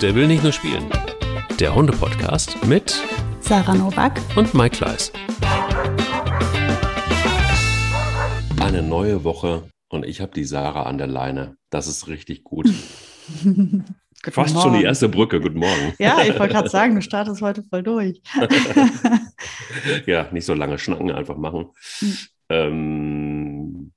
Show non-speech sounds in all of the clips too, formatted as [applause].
Der will nicht nur spielen. Der Hunde-Podcast mit Sarah Novak und Mike Kleiss. Eine neue Woche und ich habe die Sarah an der Leine. Das ist richtig gut. [laughs] Fast Morgen. schon die erste Brücke. Guten Morgen. Ja, ich wollte gerade [laughs] sagen, du startest heute voll durch. [laughs] ja, nicht so lange schnacken, einfach machen. Mhm. Ähm,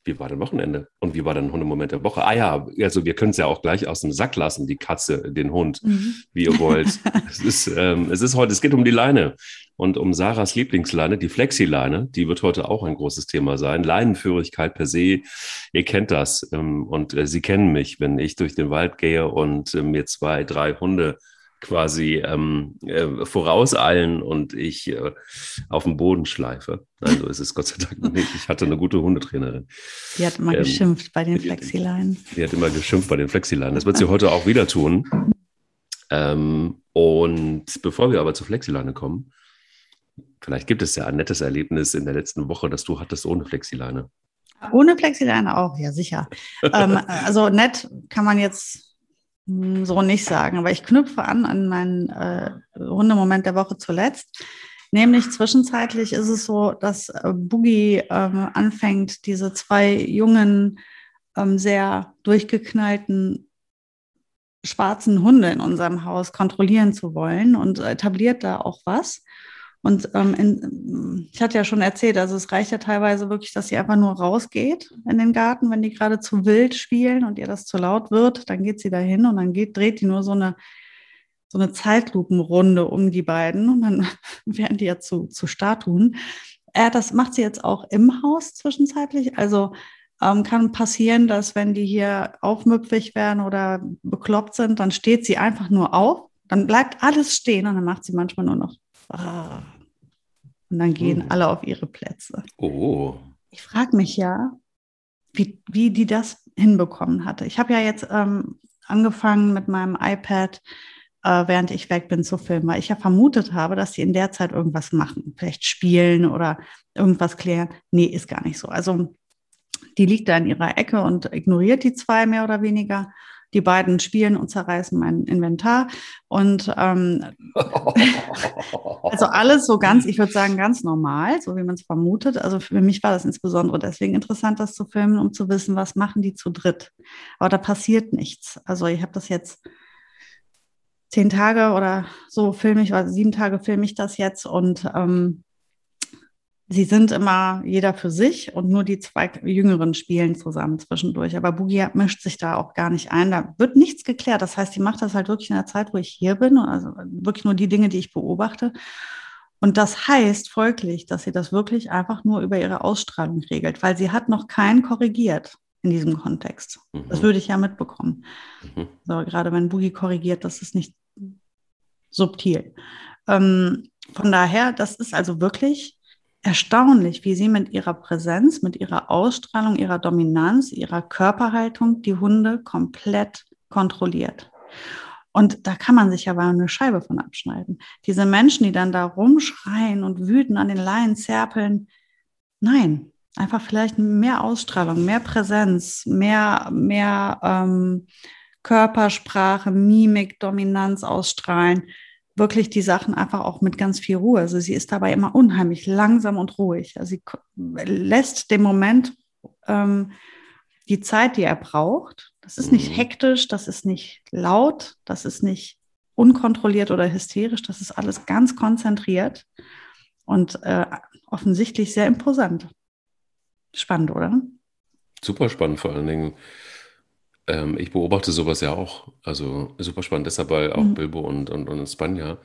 wie war dein Wochenende? Und wie war dein Hundemoment der Woche? Ah ja, also wir können es ja auch gleich aus dem Sack lassen, die Katze, den Hund, Mhm. wie ihr wollt. [laughs] es, ist, ähm, es ist heute, es geht um die Leine und um Sarahs Lieblingsleine, die Flexi-Leine. Die wird heute auch ein großes Thema sein. Leinenführigkeit per se, ihr kennt das. Ähm, und äh, Sie kennen mich, wenn ich durch den Wald gehe und äh, mir zwei, drei Hunde quasi ähm, äh, vorauseilen und ich äh, auf den Boden schleife. Nein, so ist es Gott sei Dank nicht. Ich hatte eine gute Hundetrainerin. Die hat immer Ähm, geschimpft bei den Flexileinen. Die hat immer geschimpft bei den Flexileinen. Das wird sie heute auch wieder tun. Ähm, und bevor wir aber zur Flexileine kommen, vielleicht gibt es ja ein nettes Erlebnis in der letzten Woche, das du hattest ohne Flexileine. Ohne Flexileine auch, ja sicher. ähm, [laughs] also nett kann man jetzt so nicht sagen, aber ich knüpfe an an meinen äh, Hundemoment der Woche zuletzt. Nämlich zwischenzeitlich ist es so, dass äh, Boogie ähm, anfängt, diese zwei jungen, ähm, sehr durchgeknallten schwarzen Hunde in unserem Haus kontrollieren zu wollen und etabliert da auch was. Und ähm, in, ich hatte ja schon erzählt, also es reicht ja teilweise wirklich, dass sie einfach nur rausgeht in den Garten, wenn die gerade zu wild spielen und ihr das zu laut wird, dann geht sie da hin und dann geht, dreht die nur so eine, so eine Zeitlupenrunde um die beiden und dann [laughs] werden die ja zu, zu Statuen. Äh, das macht sie jetzt auch im Haus zwischenzeitlich. Also ähm, kann passieren, dass wenn die hier aufmüpfig werden oder bekloppt sind, dann steht sie einfach nur auf, dann bleibt alles stehen und dann macht sie manchmal nur noch Ah. Und dann gehen Hm. alle auf ihre Plätze. Oh, Ich frage mich ja, wie, wie die das hinbekommen hatte. Ich habe ja jetzt ähm, angefangen mit meinem iPad, äh, während ich weg bin, zu filmen, weil ich ja vermutet habe, dass die in der Zeit irgendwas machen, vielleicht spielen oder irgendwas klären. Nee, ist gar nicht so. Also die liegt da in ihrer Ecke und ignoriert die zwei mehr oder weniger. Die beiden spielen und zerreißen mein Inventar. Und ähm, [laughs] also alles so ganz, ich würde sagen, ganz normal, so wie man es vermutet. Also für mich war das insbesondere deswegen interessant, das zu filmen, um zu wissen, was machen die zu dritt. Aber da passiert nichts. Also ich habe das jetzt zehn Tage oder so filme ich, also sieben Tage filme ich das jetzt und ähm, sie sind immer jeder für sich und nur die zwei Jüngeren spielen zusammen zwischendurch. Aber Boogie mischt sich da auch gar nicht ein. Da wird nichts geklärt. Das heißt, die macht das halt wirklich in der Zeit, wo ich hier bin. Also wirklich nur die Dinge, die ich beobachte. Und das heißt folglich, dass sie das wirklich einfach nur über ihre Ausstrahlung regelt, weil sie hat noch keinen korrigiert in diesem Kontext. Das Mhm. würde ich ja mitbekommen. Mhm. So, gerade wenn Boogie korrigiert, das ist nicht subtil. Ähm, von daher, das ist also wirklich erstaunlich, wie sie mit ihrer Präsenz, mit ihrer Ausstrahlung, ihrer Dominanz, ihrer Körperhaltung die Hunde komplett kontrolliert. Und da kann man sich aber eine Scheibe von abschneiden. Diese Menschen, die dann da rumschreien und wütend an den Leinen zerpeln, nein, einfach vielleicht mehr Ausstrahlung, mehr Präsenz, mehr, mehr ähm, Körpersprache, Mimik, Dominanz ausstrahlen. Wirklich die Sachen einfach auch mit ganz viel Ruhe. Also sie ist dabei immer unheimlich langsam und ruhig. Also sie lässt dem Moment ähm, die Zeit, die er braucht. Das ist nicht Mhm. hektisch, das ist nicht laut, das ist nicht unkontrolliert oder hysterisch, das ist alles ganz konzentriert und äh, offensichtlich sehr imposant. Spannend, oder? Super spannend vor allen Dingen. Ähm, ich beobachte sowas ja auch. Also super spannend. Deshalb, weil auch Mhm. Bilbo und, und, und Spanja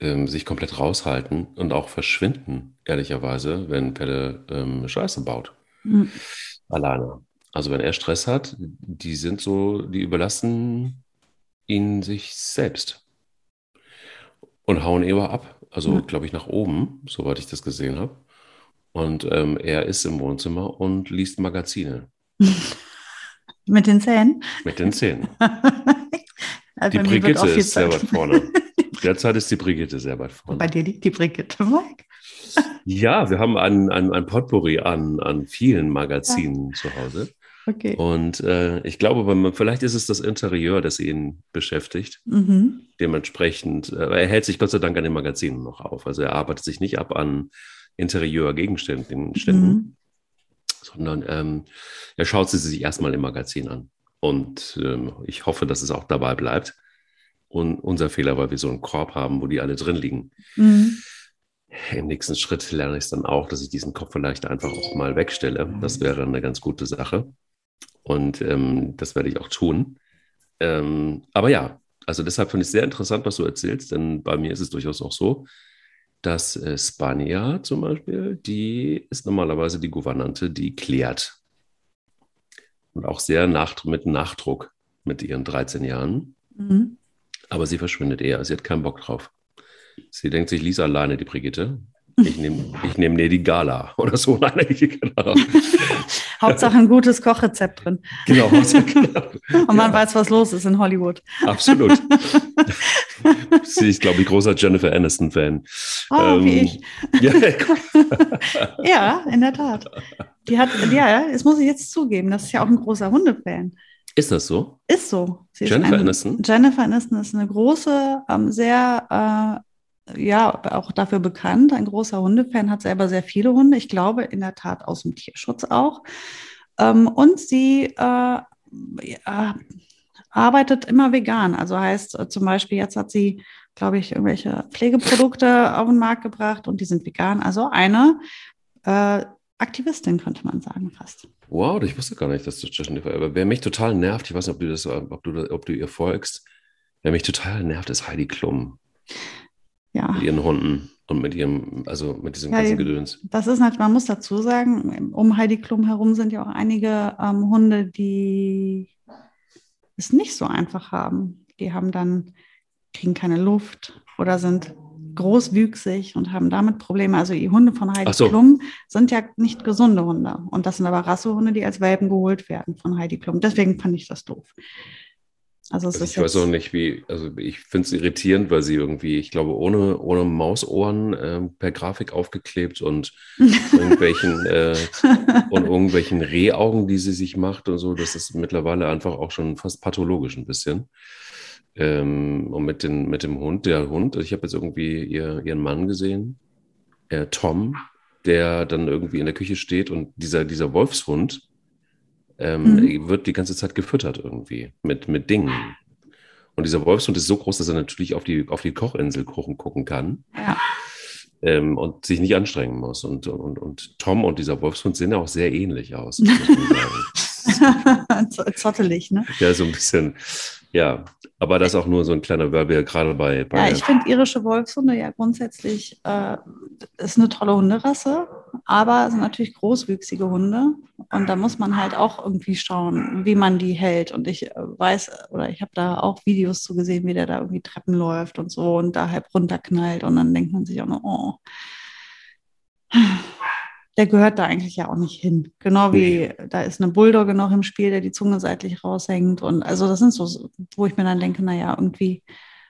ähm, sich komplett raushalten und auch verschwinden, ehrlicherweise, wenn Pelle ähm, Scheiße baut. Mhm. Alleine. Also wenn er Stress hat, die sind so, die überlassen ihn sich selbst und hauen eher ab. Also, Ja. glaube ich, nach oben, soweit ich das gesehen habe. Und ähm, er ist im Wohnzimmer und liest Magazine [laughs] Mit den Zähnen. mit den Zähnen. [laughs] Die Brigitte ist sehr weit vorne. [laughs] Derzeit ist die Brigitte sehr weit vorne. Bei dir liegt die Brigitte, Mike. Ja, wir haben ein, ein, ein Potpourri an, an vielen Magazinen zu Hause. Okay. Und äh, ich glaube, vielleicht ist es das Interieur, das ihn beschäftigt. Mhm. Dementsprechend, äh, er hält sich Gott sei Dank an den Magazinen noch auf. Also er arbeitet sich nicht ab an Interieurgegenständen, mhm. Sondern ähm, er schaut sie sich erstmal im Magazin an. Und ähm, ich hoffe, dass es auch dabei bleibt. Und unser Fehler, weil wir so einen Korb haben, wo die alle drin liegen. Mhm. Im nächsten Schritt lerne ich es dann auch, dass ich diesen Kopf vielleicht einfach auch mal wegstelle. Das wäre eine ganz gute Sache. Und ähm, das werde ich auch tun. Ähm, aber ja, also deshalb finde ich es sehr interessant, was du erzählst, denn bei mir ist es durchaus auch so, dass äh, Spania zum Beispiel, die ist normalerweise die Gouvernante, die klärt. Und auch sehr nach, mit Nachdruck mit ihren 13 Jahren. Mhm. Aber sie verschwindet eher. Sie hat keinen Bock drauf. Sie denkt sich, Lisa alleine, die Brigitte. Ich nehme ich nehm dir die Gala oder so. [laughs] Nein, genau. [laughs] Hauptsache ein gutes Kochrezept drin. Genau. genau. [laughs] Und man ja. weiß, was los ist in Hollywood. Absolut. Sie ist, glaube ich, großer Jennifer Aniston-Fan. Oh, ähm, wie ich. Ja, ja, in der Tat. Die hat, ja, das muss ich jetzt zugeben, das ist ja auch ein großer Hundefan. Ist das so? Ist so. Sie Jennifer ist ein, Aniston? Jennifer Aniston ist eine große, ähm, sehr, äh, ja, auch dafür bekannt, ein großer Hundefan, hat selber sehr viele Hunde. Ich glaube in der Tat aus dem Tierschutz auch. Ähm, und sie äh, ja, arbeitet immer vegan. Also heißt äh, zum Beispiel, jetzt hat sie, glaube ich, irgendwelche Pflegeprodukte auf den Markt gebracht und die sind vegan. Also eine äh, Aktivistin, könnte man sagen, fast. Wow, ich wusste gar nicht, dass du Jennifer, aber wer mich total nervt, ich weiß nicht, ob du das, ob du, ob du ihr folgst, wer mich total nervt, ist Heidi Klum. Ja. Mit ihren Hunden und mit ihrem, also mit diesem ja, ganzen Gedöns. Das ist natürlich, man muss dazu sagen, um Heidi Klum herum sind ja auch einige ähm, Hunde, die es nicht so einfach haben. Die haben dann, kriegen keine Luft oder sind großwüchsig und haben damit Probleme. Also die Hunde von Heidi so. Klum sind ja nicht gesunde Hunde. Und das sind aber Rassehunde, die als Welpen geholt werden von Heidi Klum. Deswegen fand ich das doof. Also, also ich weiß auch nicht, wie, also ich finde es irritierend, weil sie irgendwie, ich glaube, ohne, ohne Mausohren äh, per Grafik aufgeklebt und [laughs] irgendwelchen äh, [laughs] und irgendwelchen Rehaugen, die sie sich macht und so, das ist mittlerweile einfach auch schon fast pathologisch ein bisschen. Ähm, und mit, den, mit dem Hund, der Hund, ich habe jetzt irgendwie ihr, ihren Mann gesehen, äh, Tom, der dann irgendwie in der Küche steht und dieser, dieser Wolfshund ähm, mhm. wird die ganze Zeit gefüttert irgendwie mit, mit Dingen. Und dieser Wolfshund ist so groß, dass er natürlich auf die, auf die Kochinsel gucken, gucken kann. Ja. Ähm, und sich nicht anstrengen muss. Und, und, und Tom und dieser Wolfshund sehen auch sehr ähnlich aus. [laughs] Zottelig, ne? Ja, so ein bisschen. Ja, aber das ist auch nur so ein kleiner Werbe, gerade bei, bei. Ja, ich finde irische Wolfshunde ja grundsätzlich äh, ist eine tolle Hunderasse, aber sind natürlich großwüchsige Hunde. Und da muss man halt auch irgendwie schauen, wie man die hält. Und ich äh, weiß, oder ich habe da auch Videos zu gesehen, wie der da irgendwie Treppen läuft und so und da halb runterknallt. Und dann denkt man sich auch nur, oh der gehört da eigentlich ja auch nicht hin. Genau wie da ist eine Bulldogge noch im Spiel, der die Zunge seitlich raushängt. Und also das sind so, wo ich mir dann denke, naja, irgendwie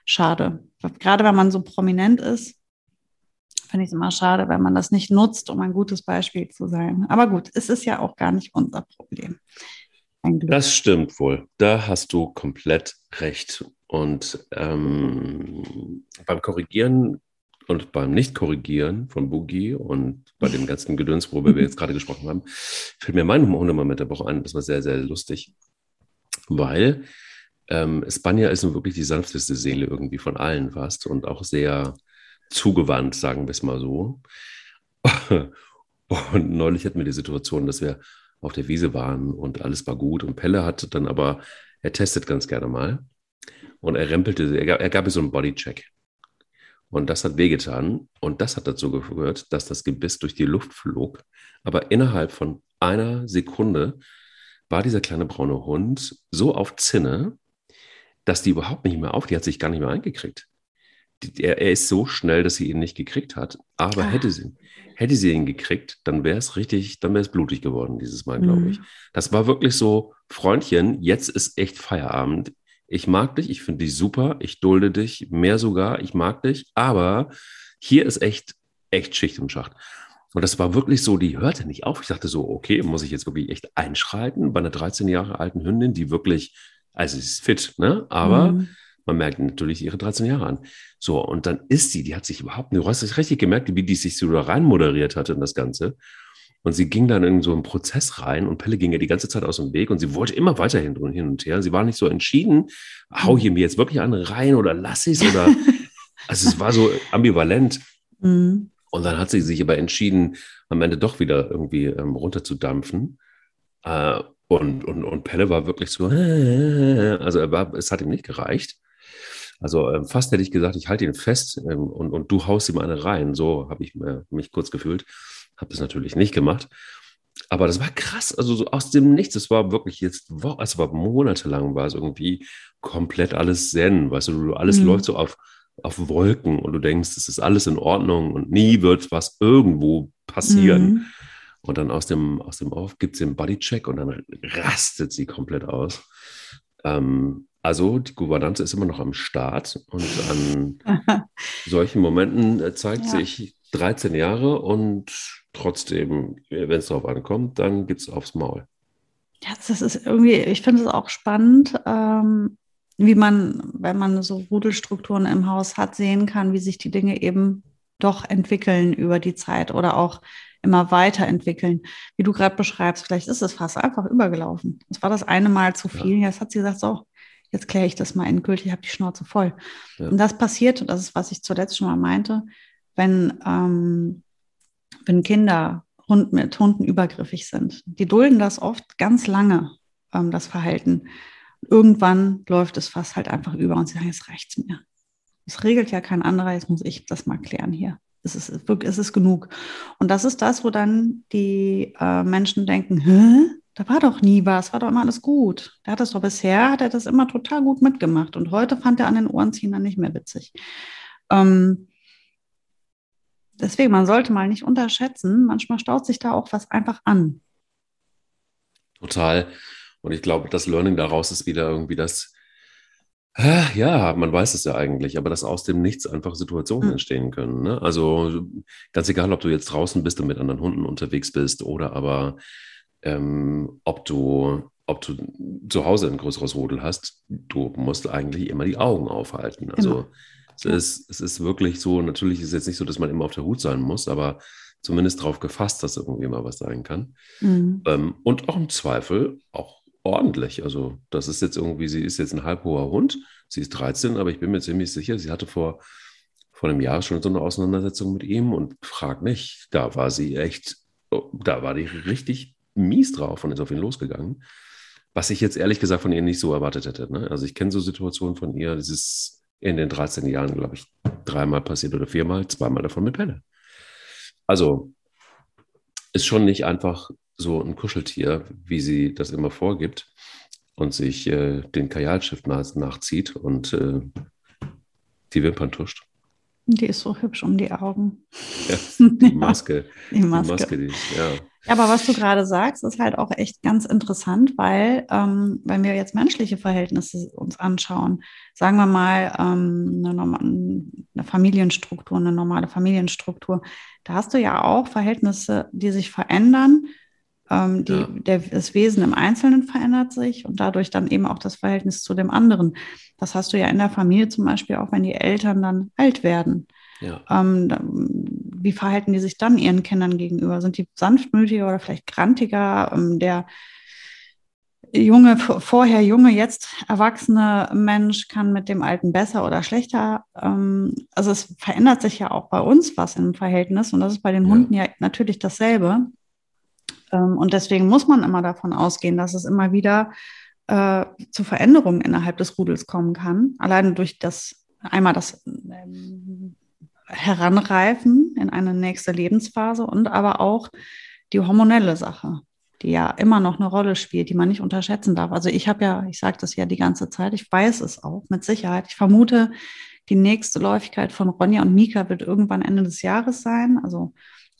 schade. Gerade wenn man so prominent ist, finde ich es immer schade, wenn man das nicht nutzt, um ein gutes Beispiel zu sein. Aber gut, es ist ja auch gar nicht unser Problem. Das stimmt wohl. Da hast du komplett recht. Und ähm, beim Korrigieren und beim Nicht-Korrigieren von Boogie und bei dem ganzen Gedöns, worüber wir jetzt gerade gesprochen haben, fällt mir mein Hundemoment der Woche ein. Das war sehr, sehr lustig, weil ähm, Spanja ist nun wirklich die sanfteste Seele irgendwie von allen fast und auch sehr zugewandt, sagen wir es mal so. [laughs] Und neulich hatten wir die Situation, dass wir auf der Wiese waren und alles war gut. Und Pelle hat dann aber, er testet ganz gerne mal. Und er rempelte, er gab, er gab mir so einen Bodycheck. Und das hat wehgetan. Und das hat dazu geführt, dass das Gebiss durch die Luft flog. Aber innerhalb von einer Sekunde war dieser kleine braune Hund so auf Zinne, dass die überhaupt nicht mehr auf, die hat sich gar nicht mehr eingekriegt. Er, er, ist so schnell, dass sie ihn nicht gekriegt hat. Aber ah. hätte, sie, hätte sie ihn gekriegt, dann wäre es richtig, dann wäre es blutig geworden dieses Mal, glaube mhm. ich. Das war wirklich so, Freundchen, jetzt ist echt Feierabend ich mag dich, ich finde dich super, ich dulde dich, mehr sogar, ich mag dich, aber hier ist echt, echt Schicht im Schacht. Und das war wirklich so, die hörte nicht auf. Ich dachte so, okay, muss ich jetzt wirklich echt einschreiten bei einer 13 Jahre alten Hündin, die wirklich, also sie ist fit, ne? Aber mhm. Man merkt natürlich ihre 13 Jahre an. So, und dann ist sie, die hat sich überhaupt nicht, du hast es richtig gemerkt, wie die sich so da rein moderiert hatte in das Ganze. Und sie ging dann in so einen Prozess rein und Pelle ging ja die ganze Zeit aus dem Weg und sie wollte immer weiterhin hin und her. Sie war nicht so entschieden, hau ich mir jetzt wirklich an rein oder lass ich es oder, [laughs] also es war so ambivalent. Mhm. Und dann hat sie sich aber entschieden, am Ende doch wieder irgendwie ähm, runterzudampfen. Äh, und, und, und Pelle war wirklich so, [laughs] also er war, es hat ihm nicht gereicht. Also äh, fast hätte ich gesagt, ich halte ihn fest ähm, und, und du haust ihm eine rein. So habe ich mich kurz gefühlt. Habe das natürlich nicht gemacht. Aber das war krass, also so aus dem Nichts. Es war wirklich jetzt, es war monatelang, war es irgendwie komplett alles Zen. Weißt du, alles mhm. läuft so auf, auf Wolken und du denkst, es ist alles in Ordnung und nie wird was irgendwo passieren. Mhm. Und dann aus dem, aus dem Off gibt es den Bodycheck und dann rastet sie komplett aus. Ähm, also die Gouvernance ist immer noch am Start und an [laughs] solchen Momenten äh, zeigt ja. sich 13 Jahre und trotzdem, wenn es darauf ankommt, dann gibt es aufs Maul. Ja, das ist irgendwie, ich finde es auch spannend, ähm, wie man, wenn man so Rudelstrukturen im Haus hat, sehen kann, wie sich die Dinge eben doch entwickeln über die Zeit oder auch immer weiterentwickeln. Wie du gerade beschreibst, vielleicht ist es fast einfach übergelaufen. Es war das eine Mal zu viel. Ja. Jetzt hat sie gesagt, so, jetzt kläre ich das mal endgültig, ich habe die Schnauze voll. Ja. Und das passiert, und das ist, was ich zuletzt schon mal meinte, wenn, ähm, wenn Kinder Hund mit Hunden übergriffig sind. Die dulden das oft ganz lange, ähm, das Verhalten. Irgendwann läuft es fast halt einfach über und sie sagen, jetzt reicht's mir. Es regelt ja kein anderer, jetzt muss ich das mal klären hier. Es ist, es ist genug. Und das ist das, wo dann die äh, Menschen denken, Hä? Da war doch nie was, war doch immer alles gut. Der hat das doch bisher, hat er das immer total gut mitgemacht. Und heute fand er an den Ohren ziehen dann nicht mehr witzig. Ähm, deswegen, man sollte mal nicht unterschätzen, manchmal staut sich da auch was einfach an. Total. Und ich glaube, das Learning daraus ist wieder irgendwie das, ja, man weiß es ja eigentlich, aber dass aus dem Nichts einfach Situationen mhm. entstehen können. Ne? Also ganz egal, ob du jetzt draußen bist und mit anderen Hunden unterwegs bist oder aber ähm, ob du ob du zu Hause ein größeres Rudel hast, du musst eigentlich immer die Augen aufhalten. Also genau. es, ist, es ist wirklich so, natürlich ist es jetzt nicht so, dass man immer auf der Hut sein muss, aber zumindest darauf gefasst, dass irgendwie mal was sein kann. Mhm. Ähm, und auch im Zweifel auch ordentlich. Also das ist jetzt irgendwie, sie ist jetzt ein halbhoher Hund, sie ist 13, aber ich bin mir ziemlich sicher, sie hatte vor, vor einem Jahr schon so eine Auseinandersetzung mit ihm und frag nicht, da war sie echt, oh, da war die richtig mies drauf und ist auf ihn losgegangen. Was ich jetzt ehrlich gesagt von ihr nicht so erwartet hätte. Ne? Also ich kenne so Situationen von ihr, das ist in den 13 Jahren, glaube ich, dreimal passiert oder viermal, zweimal davon mit Pelle. Also ist schon nicht einfach so ein Kuscheltier, wie sie das immer vorgibt und sich äh, den Kajalstift nach, nachzieht und äh, die Wimpern tuscht. Die ist so hübsch um die Augen. Ja, [laughs] die Maske. ja, die Maske. Die Maske die, ja. Ja. aber was du gerade sagst, ist halt auch echt ganz interessant, weil ähm, wenn wir jetzt menschliche Verhältnisse uns anschauen, sagen wir mal ähm, eine, eine Familienstruktur, eine normale Familienstruktur, da hast du ja auch Verhältnisse, die sich verändern ähm, die, ja. der, das Wesen im Einzelnen verändert sich und dadurch dann eben auch das Verhältnis zu dem anderen. Das hast du ja in der Familie zum Beispiel auch, wenn die Eltern dann alt werden. Ja. Ähm, wie verhalten die sich dann ihren Kindern gegenüber? Sind die sanftmütiger oder vielleicht grantiger? Ähm, der junge, vorher junge, jetzt erwachsene Mensch kann mit dem Alten besser oder schlechter. Ähm, also es verändert sich ja auch bei uns was im Verhältnis und das ist bei den. Hunden ja natürlich dasselbe. Ähm, und deswegen muss man immer davon ausgehen, dass es immer wieder äh, zu Veränderungen innerhalb des Rudels kommen kann. Alleine durch das einmal das Heranreifen in eine nächste Lebensphase und aber auch die hormonelle Sache, die ja immer noch eine Rolle spielt, die man nicht unterschätzen darf. Also ich habe ja, ich sage das ja die ganze Zeit, ich weiß es auch mit Sicherheit. Ich vermute, die nächste Läufigkeit von Ronja und Mika wird irgendwann Ende des Jahres sein, also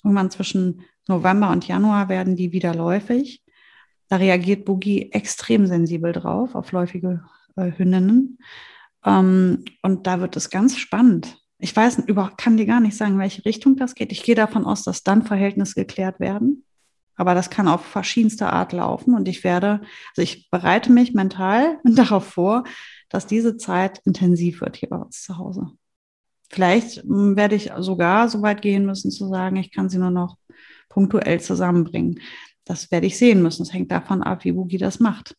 irgendwann zwischen November und Januar werden die wieder läufig. Da reagiert Boogie extrem sensibel drauf, auf läufige äh, Hündinnen. Ähm, und da wird es ganz spannend. Ich weiß, über, kann dir gar nicht sagen, in welche Richtung das geht. Ich gehe davon aus, dass dann Verhältnisse geklärt werden. Aber das kann auf verschiedenste Art laufen. Und ich werde, also ich bereite mich mental [laughs] darauf vor, dass diese Zeit intensiv wird hier bei uns zu Hause. Vielleicht hm, werde ich sogar so weit gehen müssen zu sagen, ich kann sie nur noch punktuell zusammenbringen. Das werde ich sehen müssen. Es hängt davon ab, wie Boogie das macht.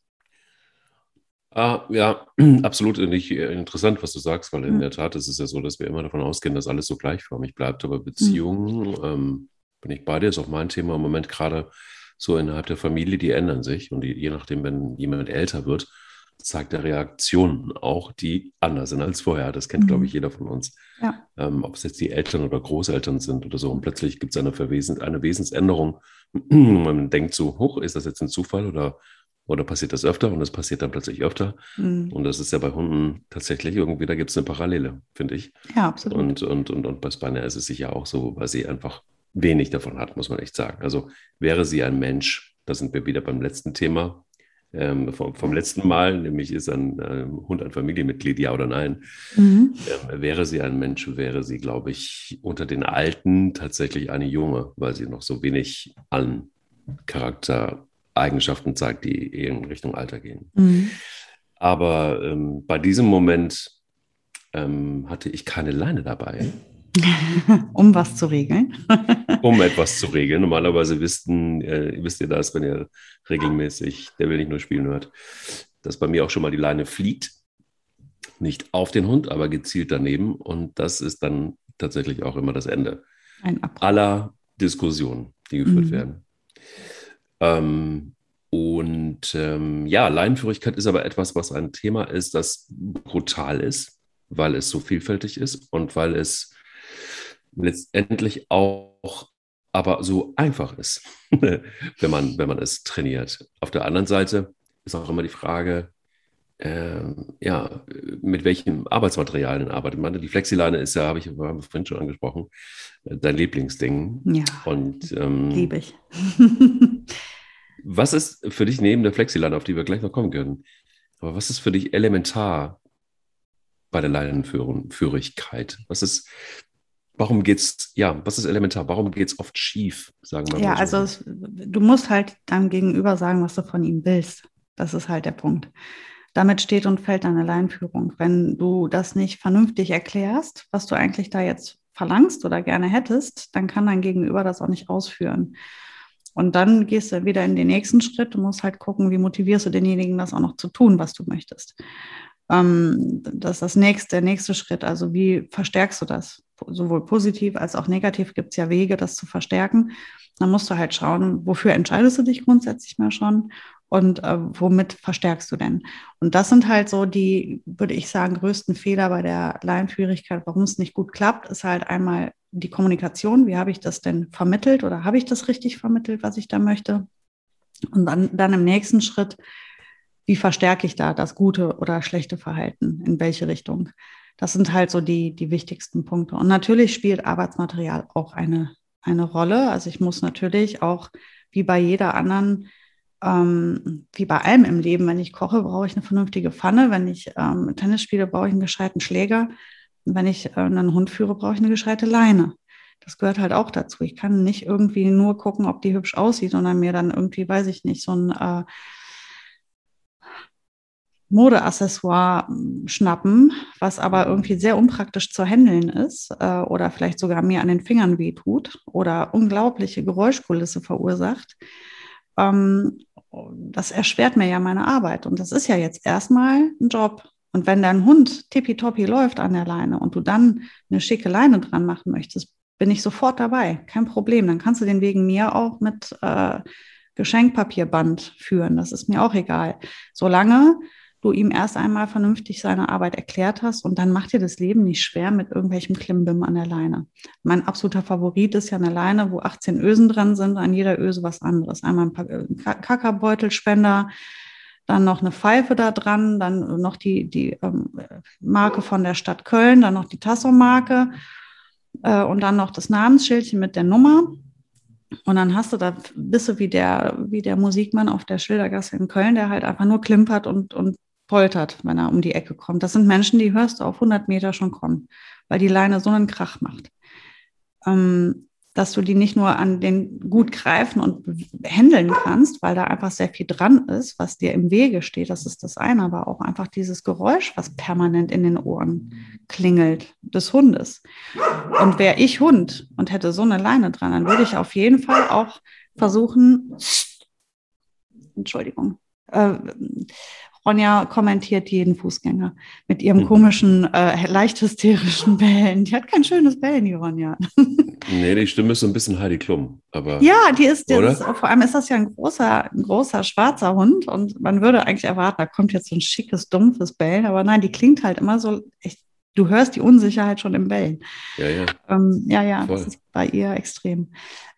Ah, ja, [clears throat] absolut nicht äh, interessant, was du sagst, weil in mhm. der Tat ist es ja so, dass wir immer davon ausgehen, dass alles so gleichförmig bleibt. Aber Beziehungen, mhm. ähm, bin ich bei dir, ist auch mein Thema im Moment gerade so innerhalb der Familie, die ändern sich. Und die, je nachdem, wenn jemand älter wird, zeigt er Reaktionen auch, die anders sind als vorher. Das kennt, mhm. glaube ich, jeder von uns. Ja. Ähm, ob es jetzt die Eltern oder Großeltern sind oder so. Und plötzlich gibt es eine, eine Wesensänderung. [clears throat] Man denkt so, hoch, ist das jetzt ein Zufall oder oder passiert das öfter und es passiert dann plötzlich öfter. Mhm. Und das ist ja bei Hunden tatsächlich irgendwie, da gibt es eine Parallele, finde ich. Ja, absolut. Und, und, und, und bei Spanier ist es sicher auch so, weil sie einfach wenig davon hat, muss man echt sagen. Also wäre sie ein Mensch, da sind wir wieder beim letzten Thema, ähm, vom, vom, letzten Mal, nämlich ist ein äh, Hund ein Familienmitglied, ja oder nein. Mhm. Ähm, wäre sie ein Mensch, wäre sie, glaube ich, unter den Alten tatsächlich eine Junge, weil sie noch so wenig an Charakter Eigenschaften zeigt, die in Richtung Alter gehen. Mhm. Aber ähm, bei diesem Moment ähm, hatte ich keine Leine dabei. [laughs] um was zu regeln. [laughs] um etwas zu regeln. Normalerweise wissen, äh, wisst ihr das, wenn ihr regelmäßig, der will nicht nur spielen hört, dass bei mir auch schon mal die Leine fliegt. Nicht auf den Hund, aber gezielt daneben. Und das ist dann tatsächlich auch immer das Ende aller Diskussionen, die geführt mhm. werden. Ähm, und ähm, ja, Leinenführigkeit ist aber etwas, was ein Thema ist, das brutal ist, weil es so vielfältig ist und weil es letztendlich auch aber so einfach ist, [laughs] wenn, man, wenn man es trainiert. Auf der anderen Seite ist auch immer die Frage, äh, ja, mit welchen Arbeitsmaterialien arbeitet man? Die Flexileine ist ja, habe ich vorhin schon angesprochen, dein Lieblingsding. Ja. Und ähm, liebe ich. [laughs] Was ist für dich neben der Flexileine, auf die wir gleich noch kommen können, aber was ist für dich elementar bei der Leinenführigkeit? Was ist, warum geht's, ja, was ist elementar? Warum geht es oft schief, sagen wir ja, mal? Ja, so. also es, du musst halt deinem Gegenüber sagen, was du von ihm willst. Das ist halt der Punkt. Damit steht und fällt deine Leinenführung. Wenn du das nicht vernünftig erklärst, was du eigentlich da jetzt verlangst oder gerne hättest, dann kann dein Gegenüber das auch nicht ausführen. Und dann gehst du wieder in den nächsten Schritt. Du musst halt gucken, wie motivierst du denjenigen, das auch noch zu tun, was du möchtest. Ähm, das ist das nächste, der nächste Schritt. Also wie verstärkst du das? Sowohl positiv als auch negativ gibt es ja Wege, das zu verstärken. Dann musst du halt schauen, wofür entscheidest du dich grundsätzlich mal schon und äh, womit verstärkst du denn? Und das sind halt so die, würde ich sagen, größten Fehler bei der Leinenführigkeit, warum es nicht gut klappt, ist halt einmal die Kommunikation, wie habe ich das denn vermittelt oder habe ich das richtig vermittelt, was ich da möchte? Und dann, dann im nächsten Schritt, wie verstärke ich da das gute oder schlechte Verhalten, in welche Richtung? Das sind halt so die, die wichtigsten Punkte. Und natürlich spielt Arbeitsmaterial auch eine, eine Rolle. Also ich muss natürlich auch, wie bei jeder anderen, ähm, wie bei allem im Leben, wenn ich koche, brauche ich eine vernünftige Pfanne. Wenn ich ähm, Tennis spiele, brauche ich einen gescheiten Schläger wenn ich äh, einen Hund führe, brauche ich eine gescheite Leine. Das gehört halt auch dazu. Ich kann nicht irgendwie nur gucken, ob die hübsch aussieht, sondern mir dann irgendwie, weiß ich nicht, so ein äh, Modeaccessoire hm, schnappen, was aber irgendwie sehr unpraktisch zu handeln ist äh, oder vielleicht sogar mir an den Fingern wehtut oder unglaubliche Geräuschkulisse verursacht. Ähm, das erschwert mir ja meine Arbeit. Und das ist ja jetzt erstmal ein Job. Und wenn dein Hund tippitoppi läuft an der Leine und du dann eine schicke Leine dran machen möchtest, bin ich sofort dabei. Kein Problem. Dann kannst du den wegen mir auch mit äh, Geschenkpapierband führen. Das ist mir auch egal. Solange du ihm erst einmal vernünftig seine Arbeit erklärt hast und dann macht dir das Leben nicht schwer mit irgendwelchem Klimbim an der Leine. Mein absoluter Favorit ist ja eine Leine, wo 18 Ösen dran sind, an jeder Öse was anderes. Einmal ein Kackerbeutelspender, dann noch eine Pfeife da dran, dann noch die, die ähm, Marke von der Stadt Köln, dann noch die Tasso-Marke äh, und dann noch das Namensschildchen mit der Nummer. Und dann hast du da, bist du wie der, wie der Musikmann auf der Schildergasse in Köln, der halt einfach nur klimpert und, und poltert, wenn er um die Ecke kommt. Das sind Menschen, die hörst du auf 100 Meter schon kommen, weil die Leine so einen Krach macht. Ähm, dass du die nicht nur an den gut greifen und händeln kannst, weil da einfach sehr viel dran ist, was dir im Wege steht. Das ist das eine, aber auch einfach dieses Geräusch, was permanent in den Ohren klingelt des Hundes. Und wäre ich Hund und hätte so eine Leine dran, dann würde ich auf jeden Fall auch versuchen, Entschuldigung, äh, Ronja kommentiert jeden Fußgänger mit ihrem mhm. komischen, äh, leicht hysterischen Bellen. Die hat kein schönes Bellen, die Ronja. [laughs] nee, die Stimme ist so ein bisschen Heidi Klum. Aber, ja, die ist, die ist, vor allem ist das ja ein großer, ein großer schwarzer Hund und man würde eigentlich erwarten, da kommt jetzt so ein schickes, dumpfes Bellen, aber nein, die klingt halt immer so echt du hörst die Unsicherheit schon im Bellen. Ja, ja. Ähm, ja, ja, Voll. das ist bei ihr extrem.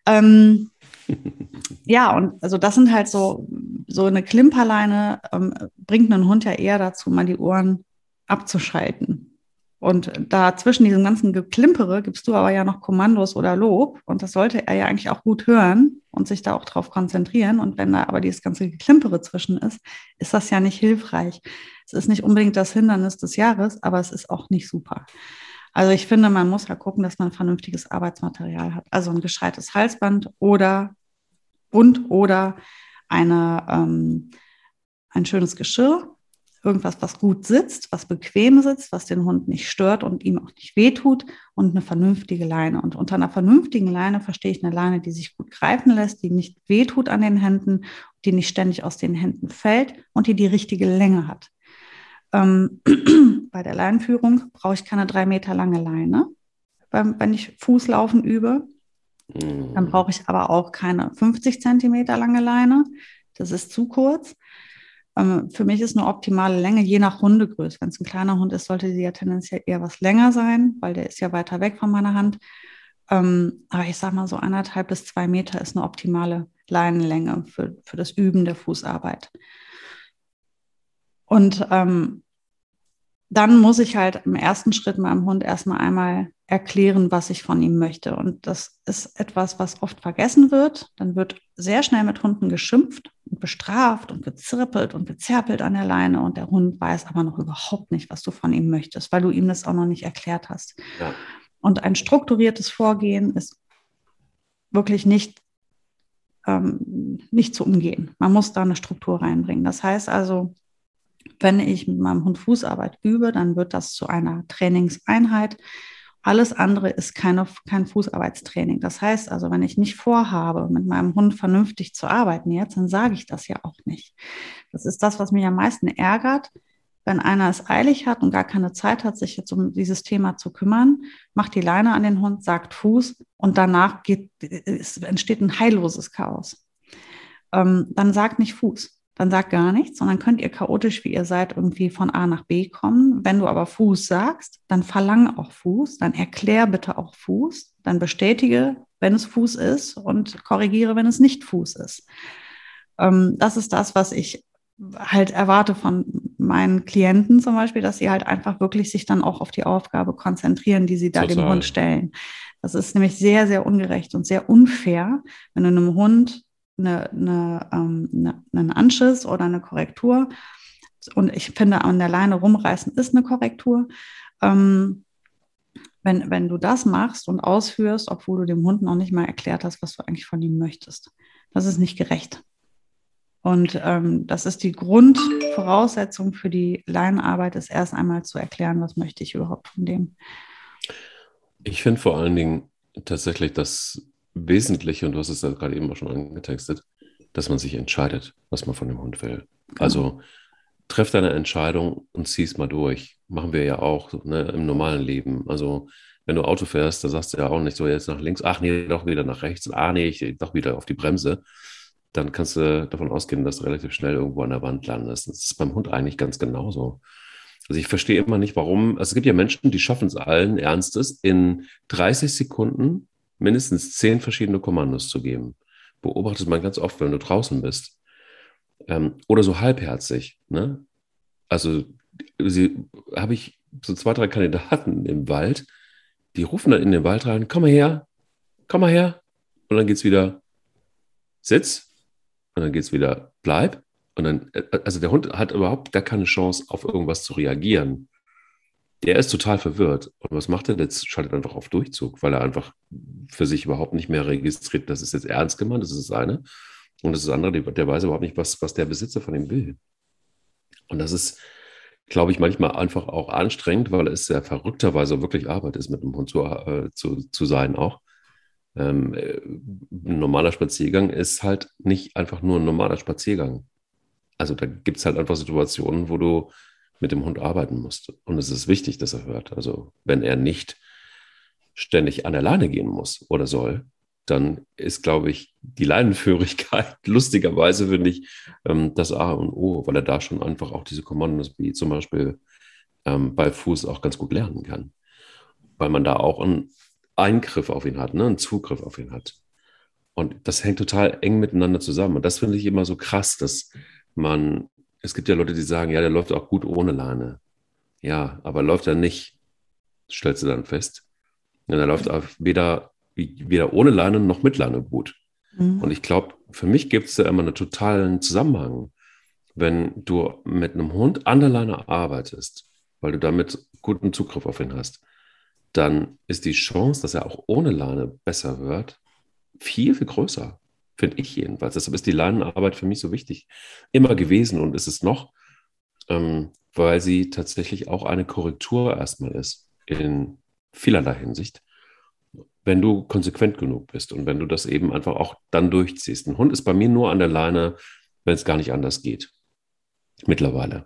Ähm, [laughs] ja, und also das sind halt so, so eine Klimperleine ähm, bringt einen Hund ja eher dazu, mal die Ohren abzuschalten. Und da zwischen diesem ganzen Geklimpere gibst du aber ja noch Kommandos oder Lob. Und das sollte er ja eigentlich auch gut hören und sich da auch drauf konzentrieren. Und wenn da aber dieses ganze Geklimpere zwischen ist, ist das ja nicht hilfreich. Es ist nicht unbedingt das Hindernis des Jahres, aber es ist auch nicht super. Also ich finde, man muss ja gucken, dass man vernünftiges Arbeitsmaterial hat. Also ein gescheites Halsband oder und oder eine, ähm, ein schönes Geschirr, irgendwas, was gut sitzt, was bequem sitzt, was den Hund nicht stört und ihm auch nicht wehtut und eine vernünftige Leine. Und unter einer vernünftigen Leine verstehe ich eine Leine, die sich gut greifen lässt, die nicht wehtut an den Händen, die nicht ständig aus den Händen fällt und die die richtige Länge hat. Ähm, [clears throat] bei der Leinenführung brauche ich keine drei Meter lange Leine, wenn ich Fußlaufen übe. Dann mhm. brauche ich aber auch keine 50 Zentimeter lange Leine. Das ist zu kurz. Ähm, für mich ist eine optimale Länge, je nach Hundegröße. Wenn es ein kleiner Hund ist, sollte sie ja tendenziell eher was länger sein, weil der ist ja weiter weg von meiner Hand. Ähm, aber ich sage mal, so anderthalb bis zwei Meter ist eine optimale Leinenlänge für, für das Üben der Fußarbeit. Und ähm, dann muss ich halt im ersten Schritt meinem Hund erstmal einmal erklären, was ich von ihm möchte. Und das ist etwas, was oft vergessen wird. Dann wird sehr schnell mit Hunden geschimpft und bestraft und gezirpelt und gezerpelt an der Leine. Und der Hund weiß aber noch überhaupt nicht, was du von ihm möchtest, weil du ihm das auch noch nicht erklärt hast. Ja. Und ein strukturiertes Vorgehen ist wirklich nicht, ähm, nicht zu umgehen. Man muss da eine Struktur reinbringen. Das heißt also, wenn ich mit meinem Hund Fußarbeit übe, dann wird das zu einer Trainingseinheit. Alles andere ist keine, kein Fußarbeitstraining. Das heißt also, wenn ich nicht vorhabe, mit meinem Hund vernünftig zu arbeiten jetzt, dann sage ich das ja auch nicht. Das ist das, was mich am meisten ärgert. Wenn einer es eilig hat und gar keine Zeit hat, sich jetzt um dieses Thema zu kümmern, macht die Leine an den Hund, sagt Fuß und danach geht, es entsteht ein heilloses Chaos. Ähm, dann sagt nicht Fuß dann sag gar nichts, sondern könnt ihr chaotisch, wie ihr seid, irgendwie von A nach B kommen. Wenn du aber Fuß sagst, dann verlang auch Fuß, dann erklär bitte auch Fuß, dann bestätige, wenn es Fuß ist und korrigiere, wenn es nicht Fuß ist. Ähm, das ist das, was ich halt erwarte von meinen Klienten zum Beispiel, dass sie halt einfach wirklich sich dann auch auf die Aufgabe konzentrieren, die sie da Total. dem Hund stellen. Das ist nämlich sehr, sehr ungerecht und sehr unfair, wenn du einem Hund eine, eine, ähm, eine, einen Anschiss oder eine Korrektur. Und ich finde, an der Leine rumreißen ist eine Korrektur. Ähm, wenn, wenn du das machst und ausführst, obwohl du dem Hund noch nicht mal erklärt hast, was du eigentlich von ihm möchtest. Das ist nicht gerecht. Und ähm, das ist die Grundvoraussetzung für die Leinenarbeit, ist erst einmal zu erklären, was möchte ich überhaupt von dem. Ich finde vor allen Dingen tatsächlich, dass Wesentliche, und du hast es ja gerade eben auch schon angetextet, dass man sich entscheidet, was man von dem Hund will. Genau. Also treff deine Entscheidung und zieh es mal durch. Machen wir ja auch ne, im normalen Leben. Also wenn du Auto fährst, da sagst du ja auch nicht so jetzt nach links, ach nee, doch wieder nach rechts, ah nee, ich doch wieder auf die Bremse. Dann kannst du davon ausgehen, dass du relativ schnell irgendwo an der Wand landest. Das ist beim Hund eigentlich ganz genauso. Also ich verstehe immer nicht, warum. Also es gibt ja Menschen, die schaffen es allen Ernstes, in 30 Sekunden mindestens zehn verschiedene Kommandos zu geben. Beobachtet man ganz oft, wenn du draußen bist. Ähm, oder so halbherzig. Ne? Also habe ich so zwei, drei Kandidaten im Wald, die rufen dann in den Wald rein, komm mal her, komm mal her. Und dann geht es wieder, sitz. Und dann geht es wieder, bleib. Und dann, äh, also der Hund hat überhaupt gar keine Chance, auf irgendwas zu reagieren. Der ist total verwirrt. Und was macht er? Der schaltet einfach auf Durchzug, weil er einfach für sich überhaupt nicht mehr registriert, das ist jetzt ernst gemeint, das ist das eine. Und das ist das andere, der weiß überhaupt nicht, was, was der Besitzer von ihm will. Und das ist, glaube ich, manchmal einfach auch anstrengend, weil es ja verrückterweise wirklich Arbeit ist, mit einem Hund zu, äh, zu, zu sein auch. Ähm, äh, ein normaler Spaziergang ist halt nicht einfach nur ein normaler Spaziergang. Also da gibt es halt einfach Situationen, wo du mit dem Hund arbeiten musst. Und es ist wichtig, dass er hört. Also wenn er nicht ständig an der Leine gehen muss oder soll, dann ist, glaube ich, die Leinenführigkeit [laughs] lustigerweise, finde ich, ähm, das A und O, weil er da schon einfach auch diese Kommandos wie zum Beispiel ähm, bei Fuß auch ganz gut lernen kann. Weil man da auch einen Eingriff auf ihn hat, ne? einen Zugriff auf ihn hat. Und das hängt total eng miteinander zusammen. Und das finde ich immer so krass, dass man, es gibt ja Leute, die sagen, ja, der läuft auch gut ohne Leine. Ja, aber läuft er nicht, stellst du dann fest. Und er läuft weder weder ohne Leine noch mit Leine gut. Mhm. Und ich glaube, für mich gibt es da immer einen totalen Zusammenhang. Wenn du mit einem Hund an der Leine arbeitest, weil du damit guten Zugriff auf ihn hast, dann ist die Chance, dass er auch ohne Leine besser wird, viel, viel größer. Finde ich jedenfalls. Deshalb ist die Leinenarbeit für mich so wichtig. Immer gewesen und ist es noch, ähm, weil sie tatsächlich auch eine Korrektur erstmal ist in vielerlei Hinsicht wenn du konsequent genug bist und wenn du das eben einfach auch dann durchziehst. Ein Hund ist bei mir nur an der Leine, wenn es gar nicht anders geht. Mittlerweile.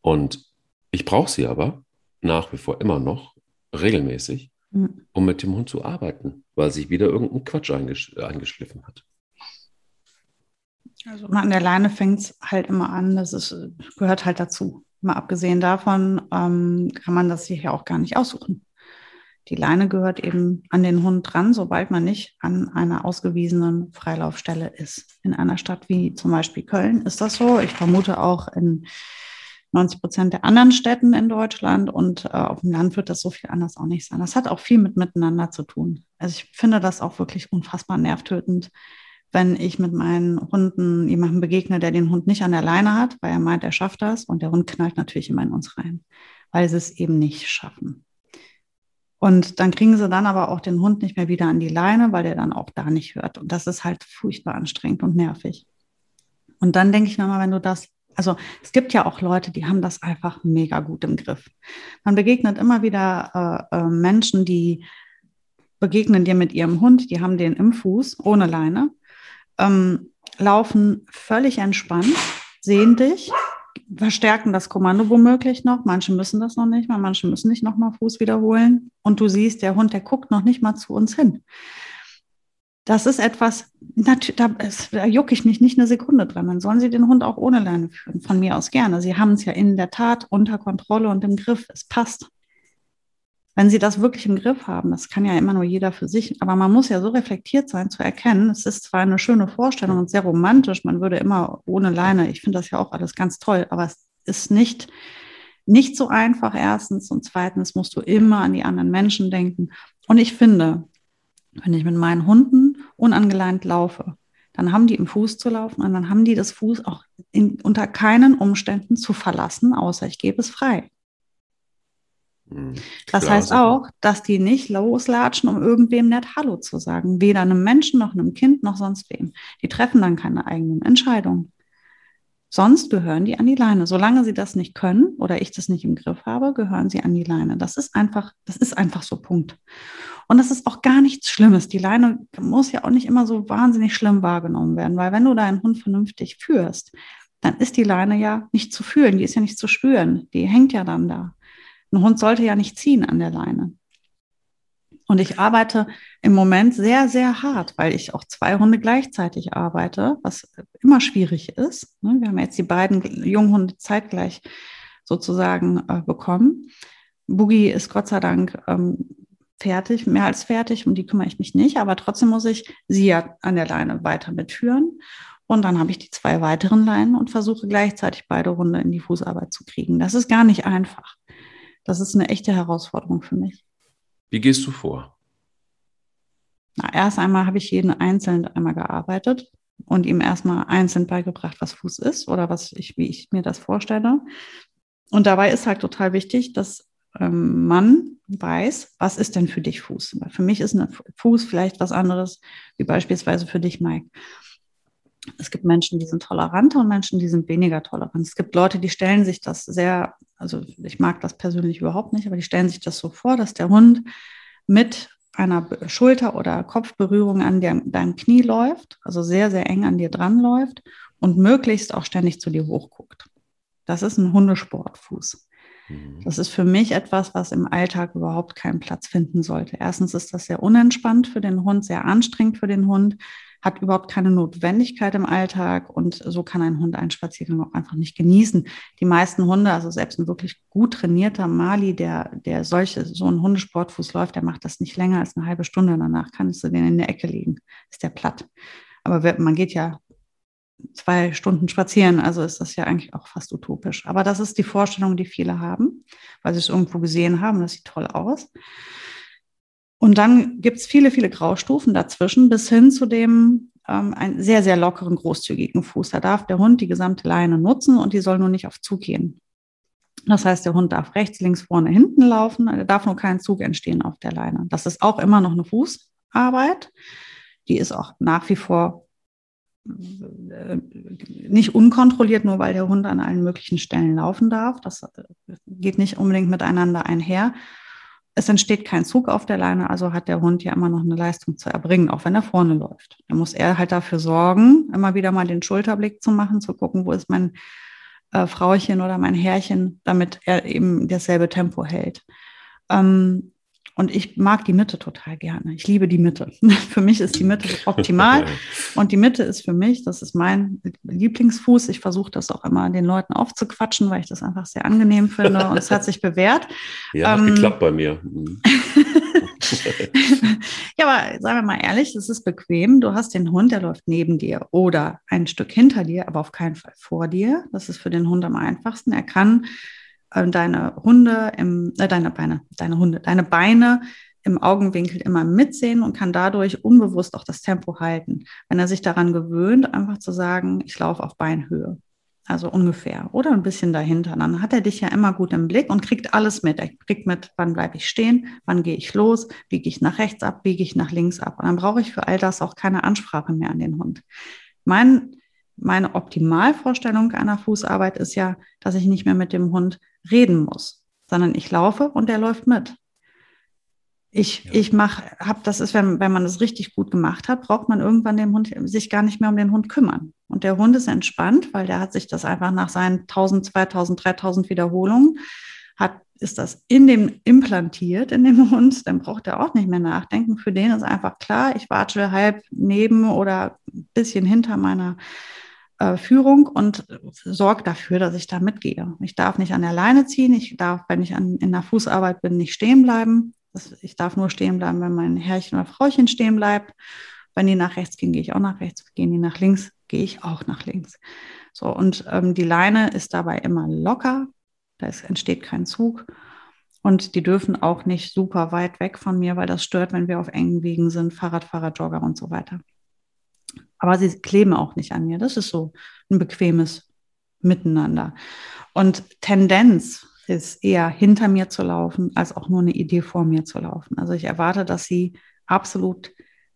Und ich brauche sie aber nach wie vor immer noch regelmäßig, mhm. um mit dem Hund zu arbeiten, weil sich wieder irgendein Quatsch eingesch eingeschliffen hat. Also an der Leine fängt es halt immer an, das ist, gehört halt dazu. Mal abgesehen davon ähm, kann man das sich ja auch gar nicht aussuchen. Die Leine gehört eben an den Hund dran, sobald man nicht an einer ausgewiesenen Freilaufstelle ist. In einer Stadt wie zum Beispiel Köln ist das so. Ich vermute auch in 90 Prozent der anderen Städten in Deutschland und äh, auf dem Land wird das so viel anders auch nicht sein. Das hat auch viel mit miteinander zu tun. Also ich finde das auch wirklich unfassbar nervtötend, wenn ich mit meinen Hunden jemandem begegne, der den Hund nicht an der Leine hat, weil er meint, er schafft das und der Hund knallt natürlich immer in uns rein, weil sie es eben nicht schaffen. Und dann kriegen sie dann aber auch den Hund nicht mehr wieder an die Leine, weil der dann auch da nicht hört. Und das ist halt furchtbar anstrengend und nervig. Und dann denke ich mir mal, wenn du das, also es gibt ja auch Leute, die haben das einfach mega gut im Griff. Man begegnet immer wieder äh, äh, Menschen, die begegnen dir mit ihrem Hund, die haben den im Fuß, ohne Leine, ähm, laufen völlig entspannt, sehen dich, verstärken das Kommando womöglich noch. Manche müssen das noch nicht mal, manche müssen nicht nochmal Fuß wiederholen. Und du siehst, der Hund, der guckt noch nicht mal zu uns hin. Das ist etwas, da, jucke ich mich nicht eine Sekunde dran. Dann sollen sie den Hund auch ohne Leine führen. Von mir aus gerne. Sie haben es ja in der Tat unter Kontrolle und im Griff. Es passt wenn sie das wirklich im Griff haben, das kann ja immer nur jeder für sich, aber man muss ja so reflektiert sein zu erkennen, es ist zwar eine schöne Vorstellung und sehr romantisch, man würde immer ohne Leine, ich finde das ja auch alles ganz toll, aber es ist nicht, nicht so einfach erstens und zweitens musst du immer an die anderen Menschen denken. Und ich finde, wenn ich mit meinen Hunden unangeleint laufe, dann haben die im Fuß zu laufen und dann haben die das Fuß auch in, unter keinen Umständen zu verlassen, außer ich gebe es frei. Mhm. Das Klar, heißt auch, dass die nicht loslatschen, um irgendwem nett Hallo zu sagen. Weder einem Menschen noch einem Kind noch sonst wem. Die treffen dann keine eigenen Entscheidungen. Sonst gehören die an die Leine. Solange sie das nicht können oder ich das nicht im Griff habe, gehören sie an die Leine. Das ist einfach, das ist einfach so Punkt. Und das ist auch gar nichts Schlimmes. Die Leine muss ja auch nicht immer so wahnsinnig schlimm wahrgenommen werden, weil wenn du deinen Hund vernünftig führst, dann ist die Leine ja nicht zu fühlen, die ist ja nicht zu spüren, die hängt ja dann da. Ein Hund sollte ja nicht ziehen an der Leine. Und ich arbeite im Moment sehr, sehr hart, weil ich auch zwei Hunde gleichzeitig arbeite, was immer schwierig ist. Ne? Wir haben jetzt die beiden Junghunde zeitgleich sozusagen äh, bekommen. Boogie ist Gott sei Dank ähm, fertig, mehr als fertig, um die kümmere ich mich nicht, aber trotzdem muss ich sie ja an der Leine weiter mitführen. Und dann habe ich die zwei weiteren Leinen und versuche gleichzeitig beide Hunde in die Fußarbeit zu kriegen. Das ist gar nicht einfach. Das ist eine echte Herausforderung für mich. Wie gehst du vor? Na, erst einmal habe ich jeden einzeln einmal gearbeitet. und ihm erstmal einzeln beigebracht, was Fuß ist oder was ich, wie ich mir das vorstelle. Und dabei ist halt total wichtig, dass ähm, Mann weiß, was ist denn für dich Fuß? Weil für mich ist ein Fuß vielleicht was anderes, wie beispielsweise für dich, Mike. Es gibt Menschen, die sind toleranter und Menschen, die sind weniger tolerant. Es gibt Leute, die stellen sich das sehr, also ich mag das persönlich überhaupt nicht, aber die stellen sich das so vor, dass der Hund mit einer Schulter- oder Kopfberührung an deinem Knie läuft, also sehr, sehr eng an dir dran läuft und möglichst auch ständig zu dir hochguckt. Das ist ein Hundesportfuß. Mhm. Das ist für mich etwas, was im Alltag überhaupt keinen Platz finden sollte. Erstens ist das sehr unentspannt für den Hund, sehr anstrengend für den Hund, hat überhaupt keine Notwendigkeit im Alltag und so kann ein Hund einen Spaziergang auch einfach nicht genießen. Die meisten Hunde, also selbst ein wirklich gut trainierter Mali, der, der solche, so einen Hundesportfuß läuft, der macht das nicht länger als eine halbe Stunde. Danach kannst du den in der Ecke legen. Ist der platt. Aber man geht ja zwei Stunden spazieren. Also ist das ja eigentlich auch fast utopisch. Aber das ist die Vorstellung, die viele haben, weil sie es irgendwo gesehen haben. Das sieht toll aus. Und dann gibt es viele, viele Graustufen dazwischen bis hin zu dem ähm, einen sehr, sehr lockeren, großzügigen Fuß. Da darf der Hund die gesamte Leine nutzen und die soll nur nicht auf Zug gehen. Das heißt, der Hund darf rechts, links, vorne, hinten laufen. Er darf nur kein Zug entstehen auf der Leine. Das ist auch immer noch eine Fußarbeit. Die ist auch nach wie vor nicht unkontrolliert, nur weil der Hund an allen möglichen Stellen laufen darf. Das äh, geht nicht unbedingt miteinander einher. Es entsteht kein Zug auf der Leine, also hat der Hund ja immer noch eine Leistung zu erbringen, auch wenn er vorne läuft. Da muss er halt dafür sorgen, immer wieder mal den Schulterblick zu machen, zu gucken, wo ist mein äh, Frauchen oder mein Herrchen, damit er eben dasselbe Tempo hält. Ähm, und ich mag die Mitte total gerne. Ich liebe die Mitte. [laughs] für mich ist die Mitte [laughs] optimal. Und die Mitte ist für mich, das ist mein Lieblingsfuß. Ich versuche das auch immer den Leuten aufzuquatschen, weil ich das einfach sehr angenehm finde. Und es hat sich bewährt. [laughs] Ja, hat ähm, geklappt bei mir. Mhm. ja, aber sagen wir mal ehrlich, es ist bequem. Du hast den Hund, der läuft neben dir oder ein Stück hinter dir, aber auf keinen Fall vor dir. Das ist für den Hund am einfachsten. Er kann deine Hunde im, äh, deine Beine, deine Hunde, deine Beine im Augenwinkel immer mitsehen und kann dadurch unbewusst auch das Tempo halten. Wenn er sich daran gewöhnt, einfach zu sagen, ich laufe auf Beinhöhe. Also ungefähr oder ein bisschen dahinter. Dann hat er dich ja immer gut im Blick und kriegt alles mit. Er kriegt mit, wann bleibe ich stehen, wann gehe ich los, biege ich nach rechts ab, biege ich nach links ab. Und dann brauche ich für all das auch keine Ansprache mehr an den Hund. Mein meine Optimalvorstellung einer Fußarbeit ist ja, dass ich nicht mehr mit dem Hund reden muss, sondern ich laufe und der läuft mit. Ich, ja. ich mache, hab, das ist, wenn, wenn man das richtig gut gemacht hat, braucht man irgendwann den Hund sich gar nicht mehr um den Hund kümmern. Und der Hund ist entspannt, weil der hat sich das einfach nach seinen 1000, 2000, 3000 Wiederholungen hat, ist das in dem implantiert, in dem Hund, dann braucht er auch nicht mehr nachdenken. Für den ist einfach klar, ich warte halb neben oder ein bisschen hinter meiner äh, Führung und sorge dafür, dass ich da mitgehe. Ich darf nicht an der Leine ziehen, ich darf, wenn ich an, in der Fußarbeit bin, nicht stehen bleiben. Das, ich darf nur stehen bleiben, wenn mein Herrchen oder Frauchen stehen bleibt. Wenn die nach rechts gehen, gehe ich auch nach rechts. Gehen die nach links, gehe ich auch nach links. So, und ähm, die Leine ist dabei immer locker, da ist, entsteht kein Zug. Und die dürfen auch nicht super weit weg von mir, weil das stört, wenn wir auf engen Wegen sind, Fahrradfahrer, Jogger und so weiter aber sie kleben auch nicht an mir. Das ist so ein bequemes Miteinander. Und Tendenz ist eher hinter mir zu laufen, als auch nur eine Idee vor mir zu laufen. Also ich erwarte, dass sie absolut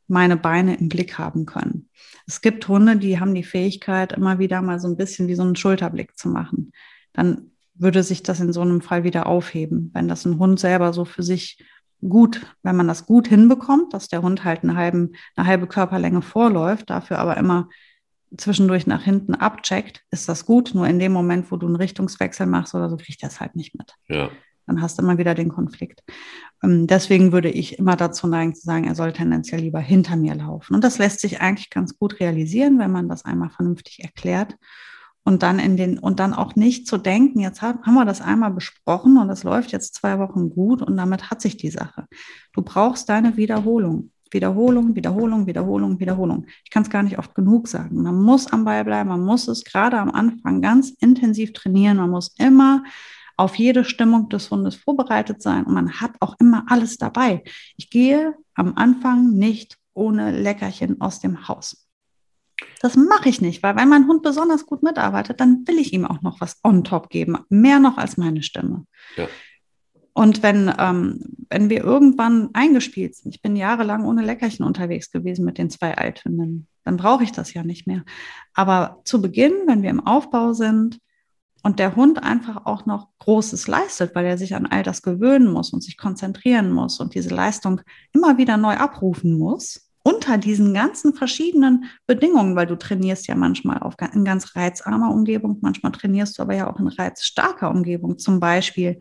meine Beine im Blick haben können. Es gibt Hunde, die haben die Fähigkeit, immer wieder mal so ein bisschen wie so einen Schulterblick zu machen. Dann würde sich das in so einem Fall wieder aufheben, wenn das ein Hund selber so für sich gut, wenn man das gut hinbekommt, dass der Hund halt eine, halben, eine halbe Körperlänge vorläuft, dafür aber immer zwischendurch nach hinten abcheckt, ist das gut. Nur in dem Moment, wo du einen Richtungswechsel machst oder so, kriegt er es halt nicht mit. Ja. Dann hast du immer wieder den Konflikt. Ähm, deswegen würde ich immer dazu neigen zu sagen, er soll tendenziell lieber hinter mir laufen. Und das lässt sich eigentlich ganz gut realisieren, wenn man das einmal vernünftig erklärt und dann in den und dann auch nicht zu denken, jetzt haben wir das einmal besprochen und das läuft jetzt zwei Wochen gut und damit hat sich die Sache. Du brauchst deine Wiederholung. Wiederholung, Wiederholung, Wiederholung, Wiederholung. Ich kann es gar nicht oft genug sagen. Man muss am Ball bleiben, man muss es gerade am Anfang ganz intensiv trainieren, man muss immer auf jede Stimmung des Hundes vorbereitet sein und man hat auch immer alles dabei. Ich gehe am Anfang nicht ohne Leckerchen aus dem Haus. Das mache ich nicht, weil wenn mein Hund besonders gut mitarbeitet, dann will ich ihm auch noch was on top geben, mehr noch als meine Stimme. Ja. Und wenn, ähm, wenn wir irgendwann eingespielt sind, ich bin jahrelang ohne Leckerchen unterwegs gewesen mit den zwei Althündinnen, dann brauche ich das ja nicht mehr. Aber zu Beginn, wenn wir im Aufbau sind und der Hund einfach auch noch Großes leistet, weil er sich an all das gewöhnen muss und sich konzentrieren muss und diese Leistung immer wieder neu abrufen muss, unter diesen ganzen verschiedenen Bedingungen, weil du trainierst ja manchmal auf, in ganz reizarmer Umgebung, manchmal trainierst du aber ja auch in reizstarker Umgebung, zum Beispiel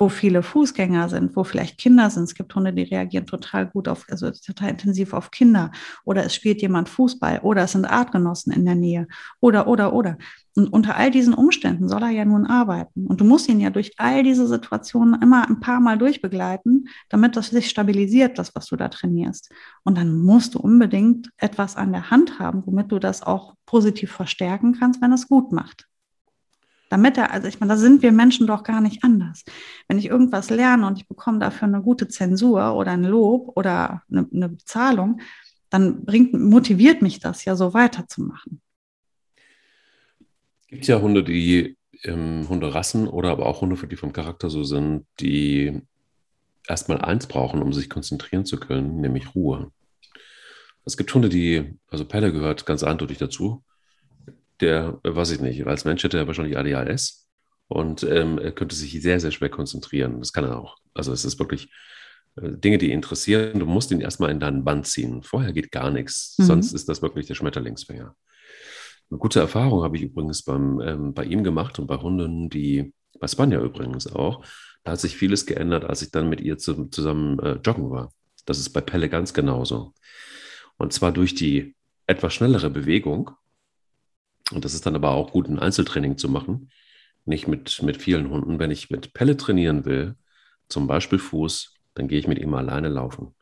wo viele Fußgänger sind, wo vielleicht Kinder sind. Es gibt Hunde, die reagieren total gut auf, also total intensiv auf Kinder. Oder es spielt jemand Fußball oder es sind Artgenossen in der Nähe. Oder, oder, oder. Und unter all diesen Umständen soll er ja nun arbeiten. Und du musst ihn ja durch all diese Situationen immer ein paar Mal durchbegleiten, damit das sich stabilisiert, das, was du da trainierst. Und dann musst du unbedingt etwas an der Hand haben, womit du das auch positiv verstärken kannst, wenn es gut macht. Damit er, also ich meine, da sind wir Menschen doch gar nicht anders. Wenn ich irgendwas lerne und ich bekomme dafür eine gute Zensur oder ein Lob oder eine, eine Bezahlung, dann bringt, motiviert mich das ja so weiterzumachen. Es gibt ja Hunde, die ähm, Hunderassen oder aber auch Hunde, die vom Charakter so sind, die erstmal eins brauchen, um sich konzentrieren zu können, nämlich Ruhe. Es gibt Hunde, die, also Pelle gehört ganz eindeutig dazu, der, äh, weiß ich nicht, als Mensch hätte er wahrscheinlich ADHS und ähm, er könnte sich sehr, sehr schwer konzentrieren. Das kann er auch. Also es ist wirklich äh, Dinge, die ihn interessieren. Du musst ihn erstmal in deinen Band ziehen. Vorher geht gar nichts. Mhm. Sonst ist das wirklich der Schmetterlingsfänger. Eine gute Erfahrung habe ich übrigens beim, ähm, bei ihm gemacht und bei Hunden, die, bei Spanja übrigens auch. Da hat sich vieles geändert, als ich dann mit ihr zu, zusammen äh, joggen war. Das ist bei Pelle ganz genauso. Und zwar durch die etwas schnellere Bewegung und das ist dann aber auch gut, ein Einzeltraining zu machen. Nicht mit, mit vielen Hunden. Wenn ich mit Pelle trainieren will, zum Beispiel Fuß, dann gehe ich mit ihm alleine laufen.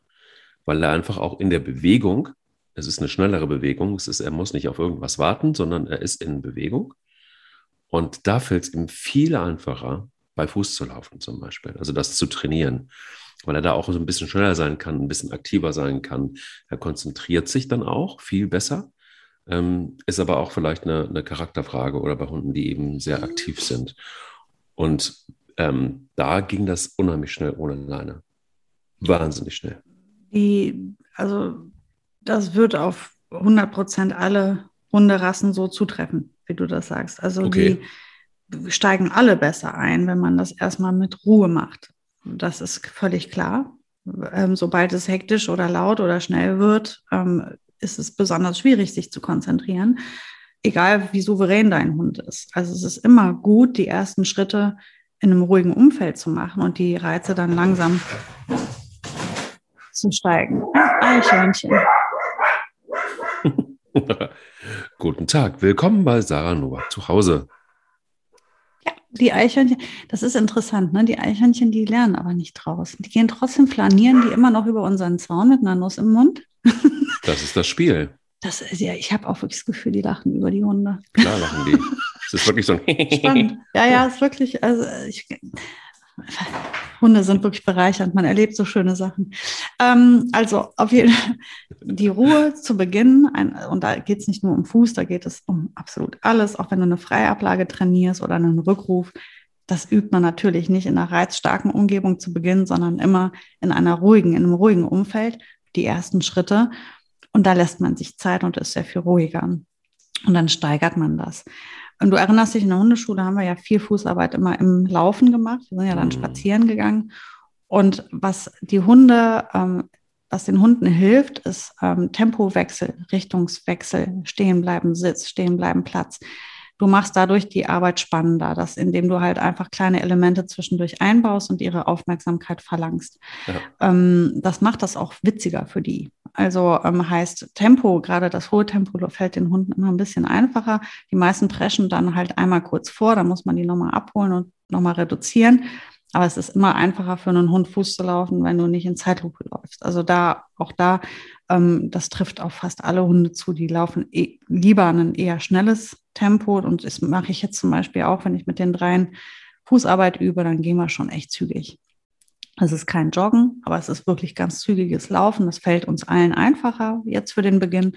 Weil er einfach auch in der Bewegung, es ist eine schnellere Bewegung, es ist, er muss nicht auf irgendwas warten, sondern er ist in Bewegung. Und da fällt es ihm viel einfacher, bei Fuß zu laufen zum Beispiel. Also das zu trainieren, weil er da auch so ein bisschen schneller sein kann, ein bisschen aktiver sein kann. Er konzentriert sich dann auch viel besser ähm, ist aber auch vielleicht eine, eine, Charakterfrage oder bei Hunden, die eben sehr aktiv sind. Und ähm, da ging das unheimlich schnell ohne Leine. Wahnsinnig schnell. Die, also das wird auf 100 Prozent alle Hunderassen so zutreffen, wie du das sagst. Also okay. die steigen alle besser ein, wenn man das erstmal mit Ruhe macht. Das ist völlig klar. Ähm, sobald es hektisch oder laut oder schnell wird, ähm, ist es besonders schwierig, sich zu konzentrieren, egal wie souverän dein Hund ist. Also es ist immer gut, die ersten Schritte in einem ruhigen Umfeld zu machen und die Reize dann langsam zu steigen. Eichhörnchen. [laughs] Guten Tag, willkommen bei Sarah Nowak zu Hause. Ja, die Eichhörnchen, das ist interessant, ne? Die Eichhörnchen, die lernen aber nicht draußen. Die gehen trotzdem flanieren die immer noch über unseren Zaun mit einer Nuss im Mund. Das ist das Spiel. Das ist ja, ich habe auch wirklich das Gefühl, die lachen über die Hunde. Klar lachen die. Es ist wirklich so ein [laughs] Spannend. Ja, ja, es ist wirklich, also ich, Hunde sind wirklich bereichernd. Man erlebt so schöne Sachen. Ähm, also auf jeden Fall die Ruhe zu Beginn. Ein, und da geht es nicht nur um Fuß, da geht es um absolut alles. Auch wenn du eine Freiablage trainierst oder einen Rückruf. Das übt man natürlich nicht in einer reizstarken Umgebung zu Beginn, sondern immer in einer ruhigen, in einem ruhigen Umfeld. Die ersten Schritte. Und da lässt man sich Zeit und ist sehr viel ruhiger. Und dann steigert man das. Und du erinnerst dich, in der Hundeschule haben wir ja viel Fußarbeit immer im Laufen gemacht. Wir sind ja dann mhm. spazieren gegangen. Und was die Hunde, ähm, was den Hunden hilft, ist ähm, Tempowechsel, Richtungswechsel, stehen bleiben, Sitz, stehen bleiben, Platz. Du machst dadurch die Arbeit spannender, dass, indem du halt einfach kleine Elemente zwischendurch einbaust und ihre Aufmerksamkeit verlangst. Ja. Ähm, das macht das auch witziger für die. Also ähm, heißt Tempo, gerade das hohe Tempo fällt den Hunden immer ein bisschen einfacher. Die meisten preschen dann halt einmal kurz vor, dann muss man die nochmal abholen und nochmal reduzieren. Aber es ist immer einfacher für einen Hund Fuß zu laufen, wenn du nicht in Zeitlupe läufst. Also da, auch da, ähm, das trifft auf fast alle Hunde zu. Die laufen eh, lieber ein eher schnelles Tempo. Und das mache ich jetzt zum Beispiel auch, wenn ich mit den dreien Fußarbeit übe, dann gehen wir schon echt zügig. Es ist kein Joggen, aber es ist wirklich ganz zügiges Laufen. Das fällt uns allen einfacher jetzt für den Beginn.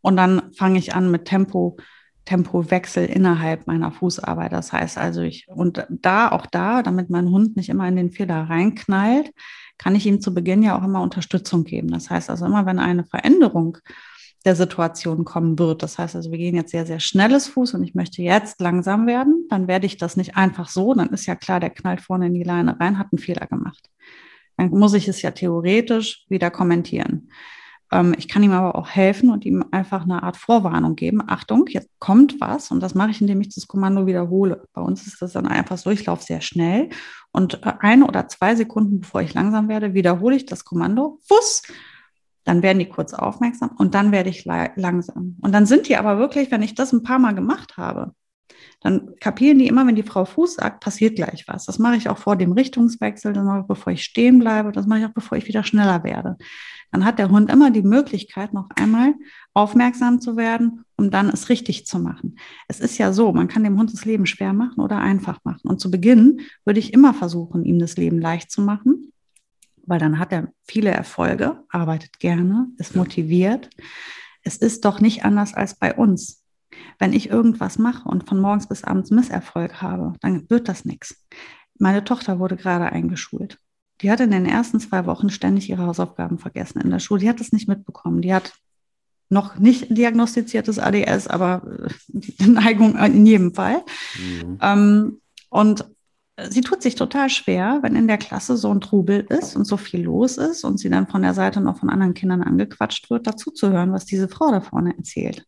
Und dann fange ich an mit Tempo, Tempowechsel innerhalb meiner Fußarbeit. Das heißt also, ich, und da, auch da, damit mein Hund nicht immer in den Fehler reinknallt, kann ich ihm zu Beginn ja auch immer Unterstützung geben. Das heißt also immer, wenn eine Veränderung der Situation kommen wird. Das heißt also, wir gehen jetzt sehr, sehr schnelles Fuß und ich möchte jetzt langsam werden, dann werde ich das nicht einfach so, dann ist ja klar, der knallt vorne in die Leine rein, hat einen Fehler gemacht. Dann muss ich es ja theoretisch wieder kommentieren. Ähm, ich kann ihm aber auch helfen und ihm einfach eine Art Vorwarnung geben. Achtung, jetzt kommt was und das mache ich, indem ich das Kommando wiederhole. Bei uns ist das dann einfach so, ich laufe sehr schnell und äh, eine oder zwei Sekunden, bevor ich langsam werde, wiederhole ich das Kommando. Fuß! Dann werden die kurz aufmerksam und dann werde ich langsam. Und dann sind die aber wirklich, wenn ich das ein paar Mal gemacht habe, dann kapieren die immer, wenn die Frau Fuß sagt, passiert gleich was. Das mache ich auch vor dem Richtungswechsel, das mache ich, bevor ich stehen bleibe, das mache ich auch, bevor ich wieder schneller werde dann hat der Hund immer die Möglichkeit, noch einmal aufmerksam zu werden, um dann es richtig zu machen. Es ist ja so, man kann dem Hund das Leben schwer machen oder einfach machen. Und zu Beginn würde ich immer versuchen, ihm das Leben leicht zu machen, weil dann hat er viele Erfolge, arbeitet gerne, ist motiviert. Es ist doch nicht anders als bei uns. Wenn ich irgendwas mache und von morgens bis abends Misserfolg habe, dann wird das nichts. Meine Tochter wurde gerade eingeschult. Die hat in den ersten zwei Wochen ständig ihre Hausaufgaben vergessen in der Schule. Die hat das nicht mitbekommen. Die hat noch nicht diagnostiziertes ADS, aber äh, die [laughs] Neigung in jedem Fall. Mhm. Ähm, und sie tut sich total schwer, wenn in der Klasse so ein Trubel ist und so viel los ist und sie dann von der Seite noch von anderen Kindern angequatscht wird, dazuzuhören, was diese Frau da vorne erzählt.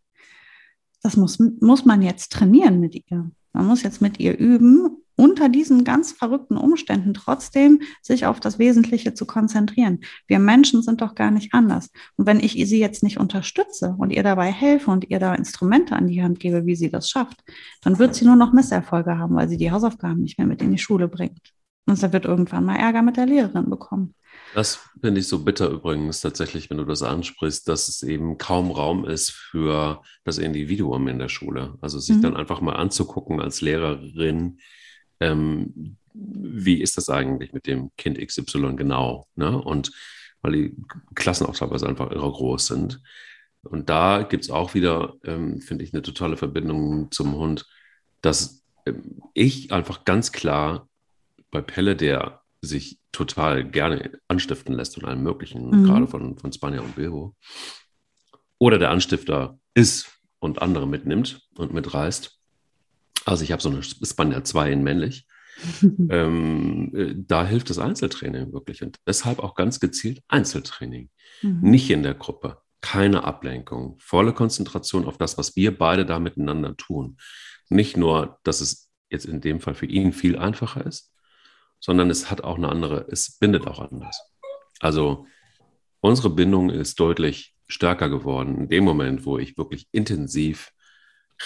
Das muss, muss man jetzt trainieren mit ihr. Man muss jetzt mit ihr üben, unter diesen ganz verrückten Umständen trotzdem sich auf das Wesentliche zu konzentrieren. Wir Menschen sind doch gar nicht anders. Und wenn ich sie jetzt nicht unterstütze und ihr dabei helfe und ihr da Instrumente an die Hand gebe, wie sie das schafft, dann wird sie nur noch Misserfolge haben, weil sie die Hausaufgaben nicht mehr mit in die Schule bringt. Und sie wird irgendwann mal Ärger mit der Lehrerin bekommen. Das finde ich so bitter übrigens tatsächlich, wenn du das ansprichst, dass es eben kaum Raum ist für das Individuum in der Schule. Also sich mhm. dann einfach mal anzugucken als Lehrerin, ähm, wie ist das eigentlich mit dem Kind XY genau? Ne? Und weil die Klassen auch teilweise einfach irre groß sind. Und da gibt es auch wieder, ähm, finde ich, eine totale Verbindung zum Hund, dass ähm, ich einfach ganz klar bei Pelle, der sich total gerne anstiften lässt von allem Möglichen, mhm. gerade von, von Spanier und Bilbo, oder der Anstifter ist und andere mitnimmt und mitreißt, also ich habe so eine Spanier 2 in männlich. [laughs] ähm, äh, da hilft das Einzeltraining wirklich und deshalb auch ganz gezielt Einzeltraining. Mhm. Nicht in der Gruppe, keine Ablenkung, volle Konzentration auf das, was wir beide da miteinander tun. Nicht nur, dass es jetzt in dem Fall für ihn viel einfacher ist, sondern es hat auch eine andere, es bindet auch anders. Also unsere Bindung ist deutlich stärker geworden in dem Moment, wo ich wirklich intensiv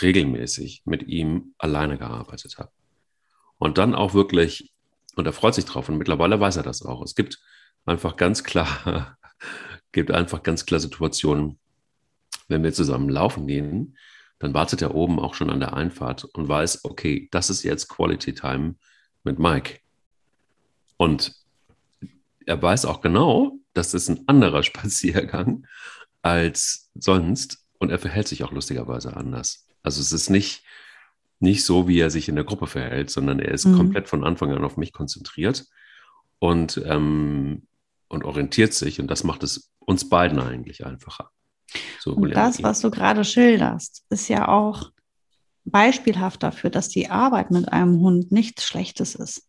regelmäßig mit ihm alleine gearbeitet habe. Und dann auch wirklich, und er freut sich drauf, und mittlerweile weiß er das auch. Es gibt einfach ganz klar, [laughs] gibt einfach ganz klar Situationen, wenn wir zusammen laufen gehen, dann wartet er oben auch schon an der Einfahrt und weiß, okay, das ist jetzt Quality Time mit Mike. Und er weiß auch genau, das ist ein anderer [laughs] Spaziergang als sonst und er verhält sich auch lustigerweise anders. Also es ist nicht, nicht so, wie er sich in der Gruppe verhält, sondern er ist mhm. komplett von Anfang an auf mich konzentriert und, ähm, und orientiert sich. Und das macht es uns beiden eigentlich einfacher. So, und das, was du gerade schilderst, ist ja auch beispielhaft dafür, dass die Arbeit mit einem Hund nichts Schlechtes ist.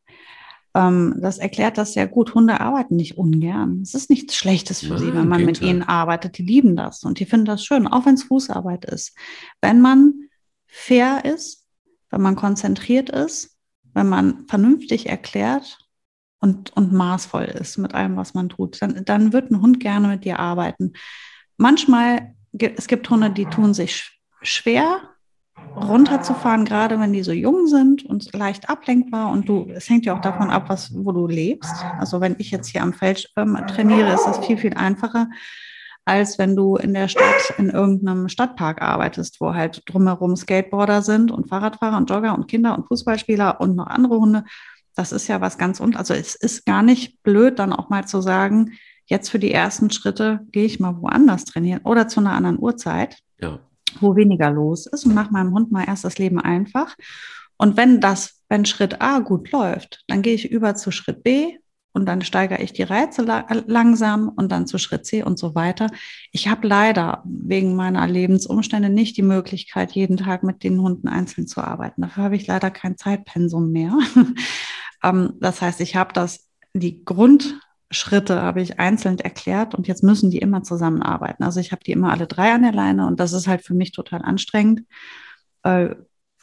Ähm, das erklärt das sehr gut. Hunde arbeiten nicht ungern. Es ist nichts Schlechtes für Nein, sie, wenn man mit ihnen arbeitet. Die lieben das und die finden das schön, auch wenn es Fußarbeit ist. Wenn man fair ist, wenn man konzentriert ist, wenn man vernünftig erklärt und, und maßvoll ist mit allem, was man tut, dann, dann wird ein Hund gerne mit dir arbeiten. Manchmal, es gibt Hunde, die tun sich schwer, runterzufahren, gerade wenn die so jung sind und leicht ablenkbar. Und du, es hängt ja auch davon ab, was, wo du lebst. Also wenn ich jetzt hier am Feld ähm, trainiere, ist das viel, viel einfacher, als wenn du in der Stadt in irgendeinem Stadtpark arbeitest, wo halt drumherum Skateboarder sind und Fahrradfahrer und Jogger und Kinder und Fußballspieler und noch andere Hunde. Das ist ja was ganz und also es ist gar nicht blöd, dann auch mal zu sagen, jetzt für die ersten Schritte gehe ich mal woanders trainieren oder zu einer anderen Uhrzeit Ja. Wo weniger los ist und mache meinem Hund mal erst das Leben einfach. Und wenn das, wenn Schritt A gut läuft, dann gehe ich über zu Schritt B und dann steigere ich die Reize la langsam und dann zu Schritt C und so weiter. Ich habe leider wegen meiner Lebensumstände nicht die Möglichkeit, jeden Tag mit den Hunden einzeln zu arbeiten. Dafür habe ich leider kein Zeitpensum mehr. [laughs] ähm, das heißt, ich habe das, die Grundschritte habe ich einzeln erklärt und jetzt müssen die immer zusammenarbeiten. Also ich habe die immer alle drei an der Leine und das ist halt für mich total anstrengend. Äh,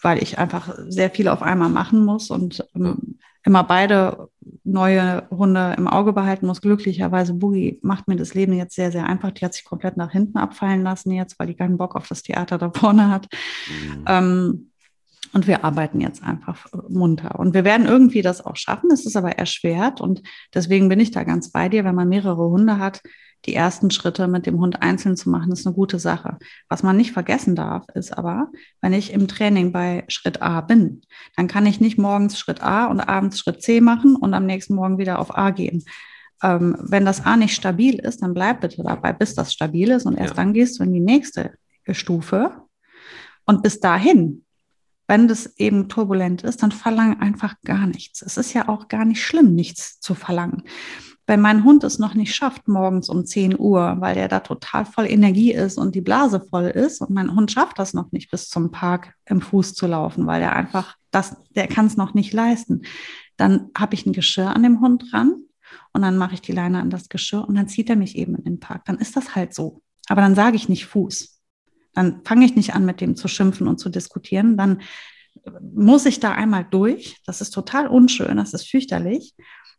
weil ich einfach sehr viel auf einmal machen muss und ähm, immer beide neue Hunde im Auge behalten muss. Glücklicherweise, Boogie macht mir das Leben jetzt sehr, sehr einfach. Die hat sich komplett nach hinten abfallen lassen jetzt, weil die keinen Bock auf das Theater da vorne hat. Mhm. Ähm, und wir arbeiten jetzt einfach munter. Und wir werden irgendwie das auch schaffen. Es ist aber erschwert. Und deswegen bin ich da ganz bei dir. Wenn man mehrere Hunde hat, die ersten Schritte mit dem Hund einzeln zu machen, ist eine gute Sache. Was man nicht vergessen darf, ist aber, wenn ich im Training bei Schritt A bin, dann kann ich nicht morgens Schritt A und abends Schritt C machen und am nächsten Morgen wieder auf A gehen. Ähm, wenn das A nicht stabil ist, dann bleib bitte dabei, bis das stabil ist und erst ja. dann gehst du in die nächste Stufe. Und bis dahin, wenn das eben turbulent ist, dann verlang einfach gar nichts. Es ist ja auch gar nicht schlimm, nichts zu verlangen wenn mein Hund es noch nicht schafft, morgens um 10 Uhr, weil der da total voll Energie ist und die Blase voll ist und mein Hund schafft das noch nicht bis zum Park im Fuß zu laufen, weil der einfach das, der kann es noch nicht leisten, dann habe ich ein Geschirr an dem Hund dran und dann mache ich die Leine an das Geschirr und dann zieht er mich eben in den Park. Dann ist das halt so. Aber dann sage ich nicht Fuß. Dann fange ich nicht an, mit dem zu schimpfen und zu diskutieren. Dann muss ich da einmal durch. Das ist total unschön, das ist fürchterlich.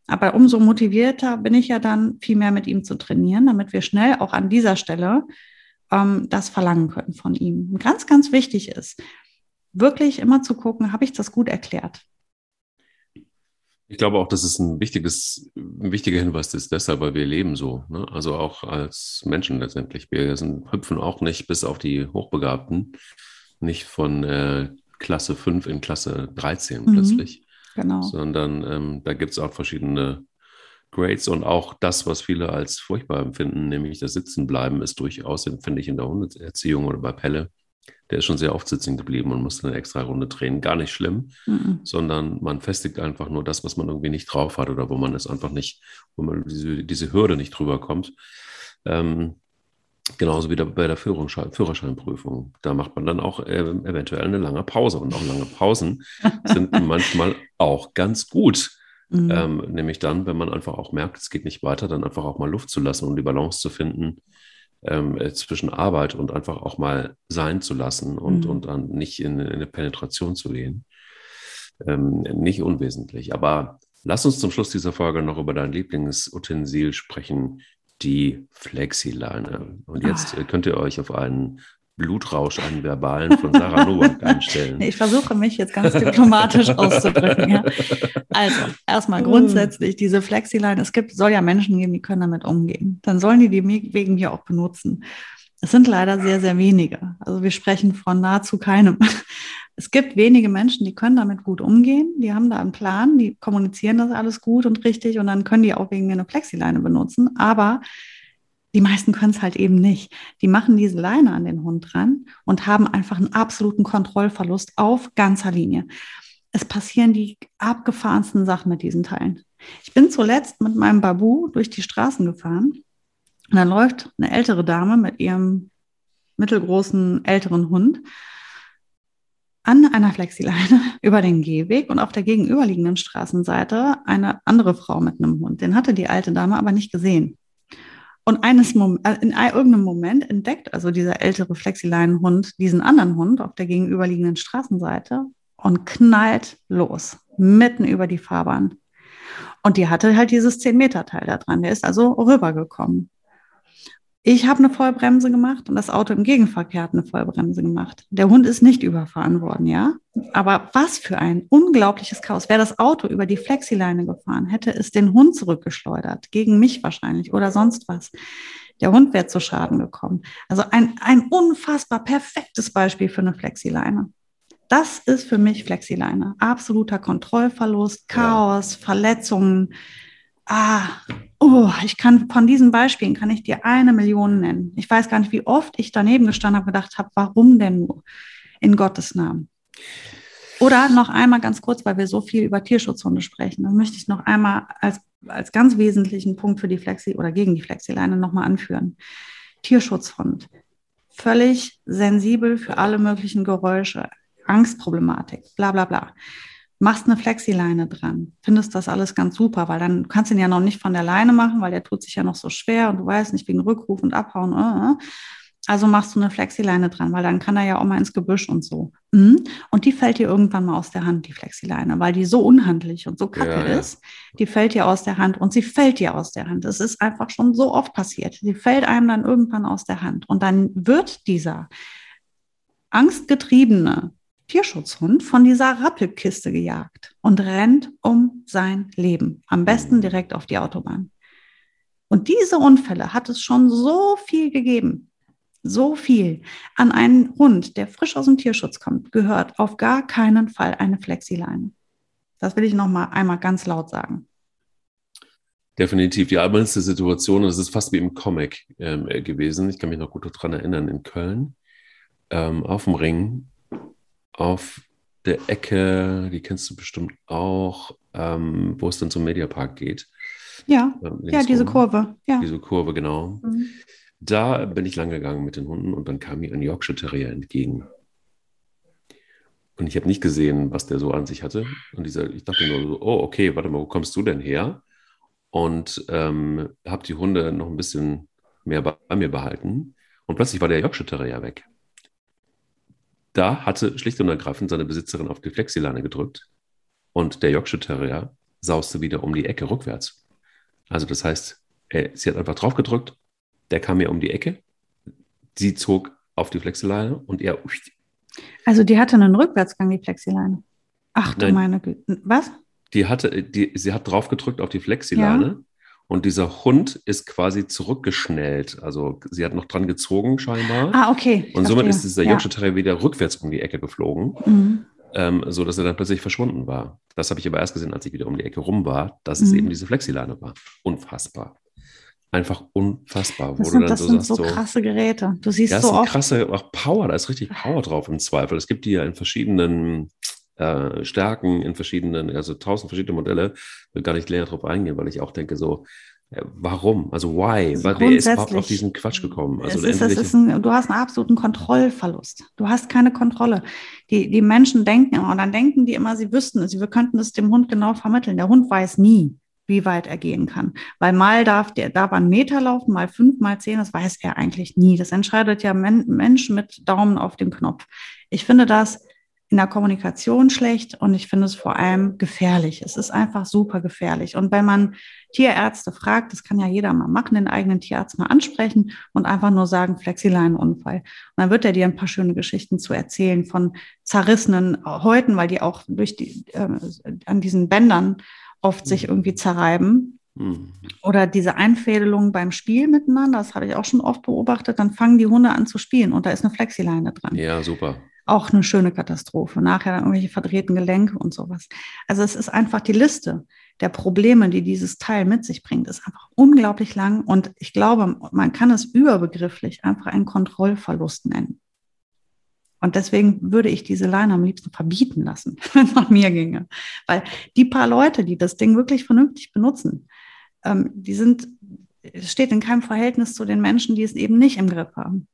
Aber umso motivierter bin ich ja dann, viel mehr mit ihm zu trainieren, damit wir schnell auch an dieser Stelle ähm, das verlangen können von ihm. Und ganz, ganz wichtig ist, wirklich immer zu gucken, habe ich das gut erklärt? Ich glaube auch, dass es ein wichtiges, ein wichtiger Hinweis ist, deshalb, weil wir leben so. Ne? Also auch als Menschen letztendlich. Wir sind, hüpfen auch nicht bis auf die Hochbegabten, nicht von äh, Klasse 5 in Klasse 13 mhm. plötzlich, Genau. Sondern ähm, da gibt es auch verschiedene Grades und auch das, was viele als furchtbar empfinden, nämlich das Sitzenbleiben, ist durchaus, finde ich, in der Hundeerziehung oder bei Pelle, der ist schon sehr oft sitzen geblieben und musste eine extra Runde drehen. Gar nicht schlimm, mhm. sondern man festigt einfach nur das, was man irgendwie nicht drauf hat oder wo man es einfach nicht, wo man diese, diese Hürde nicht drüber kommt. Ähm, Genauso wie bei der Führerschein, Führerscheinprüfung. Da macht man dann auch äh, eventuell eine lange Pause. Und auch lange Pausen [laughs] sind manchmal auch ganz gut. Mhm. Ähm, nämlich dann, wenn man einfach auch merkt, es geht nicht weiter, dann einfach auch mal Luft zu lassen und die Balance zu finden ähm, äh, zwischen Arbeit und einfach auch mal sein zu lassen und, mhm. und dann nicht in, in, eine Penetration zu gehen. Ähm, nicht unwesentlich. Aber lass uns zum Schluss dieser Folge noch über dein Lieblingsutensil sprechen, die Flexileine. Und jetzt ah. könnt ihr euch auf einen Blutrausch, einen verbalen von Sarah Nowak einstellen. [laughs] Ich versuche mich jetzt ganz diplomatisch auszudrücken. Ja. Also, erstmal grundsätzlich diese Flexileine. Es gibt, soll ja Menschen geben, die können damit umgehen. Dann sollen die die wegen mir auch benutzen. Es sind leider sehr, sehr wenige. Also wir sprechen von nahezu keinem. Es gibt wenige Menschen, die können damit gut umgehen. Die haben da einen Plan, die kommunizieren das alles gut und richtig und dann können die auch wegen mir eine Plexileine benutzen. Aber die meisten können es halt eben nicht. Die machen diese Leine an den Hund dran und haben einfach einen absoluten Kontrollverlust auf ganzer Linie. Es passieren die abgefahrensten Sachen mit diesen Teilen. Ich bin zuletzt mit meinem Babu durch die Straßen gefahren und dann läuft eine ältere Dame mit ihrem mittelgroßen älteren Hund an einer Flexileine [laughs] über den Gehweg und auf der gegenüberliegenden Straßenseite eine andere Frau mit einem Hund. Den hatte die alte Dame aber nicht gesehen. Und eines Mom äh, in irgendeinem Moment entdeckt also dieser ältere Flexileinenhund diesen anderen Hund auf der gegenüberliegenden Straßenseite und knallt los, mitten über die Fahrbahn. Und die hatte halt dieses 10-Meter-Teil da dran. Der ist also rübergekommen. Ich habe eine Vollbremse gemacht und das Auto im Gegenverkehr hat eine Vollbremse gemacht. Der Hund ist nicht überfahren worden, ja. Aber was für ein unglaubliches Chaos. Wäre das Auto über die Flexileine gefahren, hätte es den Hund zurückgeschleudert, gegen mich wahrscheinlich oder sonst was. Der Hund wäre zu Schaden gekommen. Also ein, ein unfassbar perfektes Beispiel für eine Flexileine. Das ist für mich Flexileine. Absoluter Kontrollverlust, Chaos. Verletzungen. Ah, Oh, ich kann von diesen Beispielen kann ich dir eine Million nennen. Ich weiß gar nicht, wie oft ich daneben gestanden habe und gedacht habe, warum denn nur? In Gottes Namen. Oder noch einmal ganz kurz, weil wir so viel über Tierschutzhunde sprechen. Das möchte ich noch einmal als, als ganz wesentlichen Punkt für die Flexi oder gegen die Flexileine nochmal anführen. Tierschutzhund. Völlig sensibel für alle möglichen Geräusche, Angstproblematik, bla bla bla. Machst eine Flexileine dran, findest das alles ganz super, weil dann kannst du ihn ja noch nicht von der Leine machen, weil der tut sich ja noch so schwer und du weißt nicht wegen Rückruf und Abhauen. Äh, äh. Also machst du eine Flexileine dran, weil dann kann er ja auch mal ins Gebüsch und so. Mhm. Und die fällt dir irgendwann mal aus der Hand, die Flexileine, weil die so unhandlich und so kacke ja, ja. ist. Die fällt dir aus der Hand und sie fällt dir aus der Hand. Es ist einfach schon so oft passiert. Sie fällt einem dann irgendwann aus der Hand. Und dann wird dieser angstgetriebene Tierschutzhund von dieser Rappelkiste gejagt und rennt um sein Leben. Am besten direkt auf die Autobahn. Und diese Unfälle hat es schon so viel gegeben so viel an einen Hund, der frisch aus dem Tierschutz kommt, gehört auf gar keinen Fall eine Flexileine. Das will ich noch mal einmal ganz laut sagen. Definitiv die albernste Situation, das ist fast wie im Comic ähm, äh, gewesen. Ich kann mich noch gut daran erinnern, in Köln, ähm, auf dem Ring, auf der Ecke, die kennst du bestimmt auch, ähm, wo es dann zum Mediapark geht. Ja, ähm, ja, diese Kurve. Ja. Diese Kurve, genau. Mhm. Da bin ich lang gegangen mit den Hunden und dann kam mir ein Yorkshire Terrier entgegen. Und ich habe nicht gesehen, was der so an sich hatte. Und dieser, ich dachte nur so, oh, okay, warte mal, wo kommst du denn her? Und ähm, habe die Hunde noch ein bisschen mehr bei, bei mir behalten. Und plötzlich war der Yorkshire Terrier weg. Da hatte schlicht und ergreifend seine Besitzerin auf die Flexileine gedrückt und der Yorkshire Terrier sauste wieder um die Ecke rückwärts. Also das heißt, er, sie hat einfach drauf gedrückt der kam mir um die Ecke. Sie zog auf die Flexileine und er. Also die hatte einen Rückwärtsgang, die Flexileine. Ach du Nein, meine Güte. Was? Die hatte, die, sie hat drauf gedrückt auf die Flexileine ja. Und dieser Hund ist quasi zurückgeschnellt. Also sie hat noch dran gezogen scheinbar. Ah, okay. Und somit ist dieser ja. Terrier wieder rückwärts um die Ecke geflogen. Mhm. Ähm, so dass er dann plötzlich verschwunden war. Das habe ich aber erst gesehen, als ich wieder um die Ecke rum war, dass es mhm. eben diese Flexileine war. Unfassbar einfach unfassbar. Das sind, das so sind sagst, so krasse Geräte. Du siehst ja, so oft. krasse, auch Power, da ist richtig Power drauf im Zweifel. Es gibt die ja in verschiedenen äh, Stärken, in verschiedenen, also tausend verschiedene Modelle. Will gar nicht näher drauf eingehen, weil ich auch denke so, äh, Warum? Also why? Also Wer ist überhaupt auf diesen Quatsch gekommen? Also ist, ein, du hast einen absoluten Kontrollverlust. Du hast keine Kontrolle. Die, die Menschen denken immer, und dann denken die immer, sie wüssten es, wir könnten es dem Hund genau vermitteln. Der Hund weiß nie wie weit er gehen kann. Weil mal darf der, darf ein Meter laufen, mal fünf, mal zehn, das weiß er eigentlich nie. Das entscheidet ja Men Mensch mit Daumen auf dem Knopf. Ich finde das in der Kommunikation schlecht und ich finde es vor allem gefährlich. Es ist einfach super gefährlich. Und wenn man Tierärzte fragt, das kann ja jeder mal machen, den eigenen Tierarzt mal ansprechen und einfach nur sagen, Flexileinunfall. Und dann wird er dir ein paar schöne Geschichten zu erzählen von zerrissenen Häuten, weil die auch durch die, äh, an diesen Bändern oft sich mhm. irgendwie zerreiben. Mhm. Oder diese Einfädelung beim Spiel miteinander, das habe ich auch schon oft beobachtet, dann fangen die Hunde an zu spielen und da ist eine Flexileine dran. Ja, super. Auch eine schöne Katastrophe. Nachher dann irgendwelche verdrehten Gelenke und sowas. Also es ist einfach die Liste der Probleme, die dieses Teil mit sich bringt, ist einfach unglaublich lang. Und ich glaube, man kann es überbegrifflich einfach einen Kontrollverlust nennen. Und deswegen würde ich diese Line am liebsten verbieten lassen, [laughs] wenn es nach mir ginge. Weil die paar Leute, die das Ding wirklich vernünftig benutzen, ähm, die sind, steht in keinem Verhältnis zu den Menschen, die es eben nicht im Griff haben.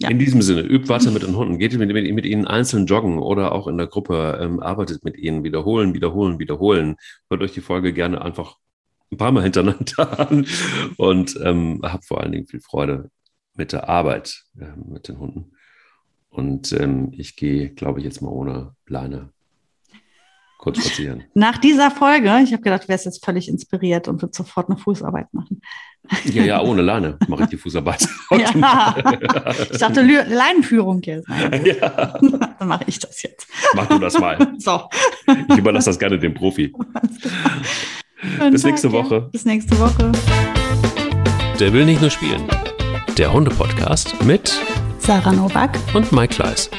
Ja. In diesem Sinne, übt weiter mit den Hunden, geht mit, mit, mit, ihnen einzeln joggen oder auch in der Gruppe, ähm, arbeitet mit ihnen, wiederholen, wiederholen, wiederholen. Hört euch die Folge gerne einfach ein paar Mal hintereinander [laughs] an und ähm, habt vor allen Dingen viel Freude mit der Arbeit äh, mit den Hunden. Und ähm, ich gehe, glaube ich, jetzt mal ohne Leine kurz spazieren. Nach dieser Folge, ich habe gedacht, du wärst jetzt völlig inspiriert und wird sofort eine Fußarbeit machen. Ja, ja, [laughs] ohne Leine mache ich die Fußarbeit. [laughs] ja. Ich dachte, Leinenführung jetzt. [laughs] Ja. Dann mache ich das jetzt. Mach du das mal. So. Ich überlasse das gerne dem Profi. Bis Tag, nächste Woche. Ja. Bis nächste Woche. Der will nicht nur spielen der Hunde-Podcast mit Sarah Novak und Mike Kleiss.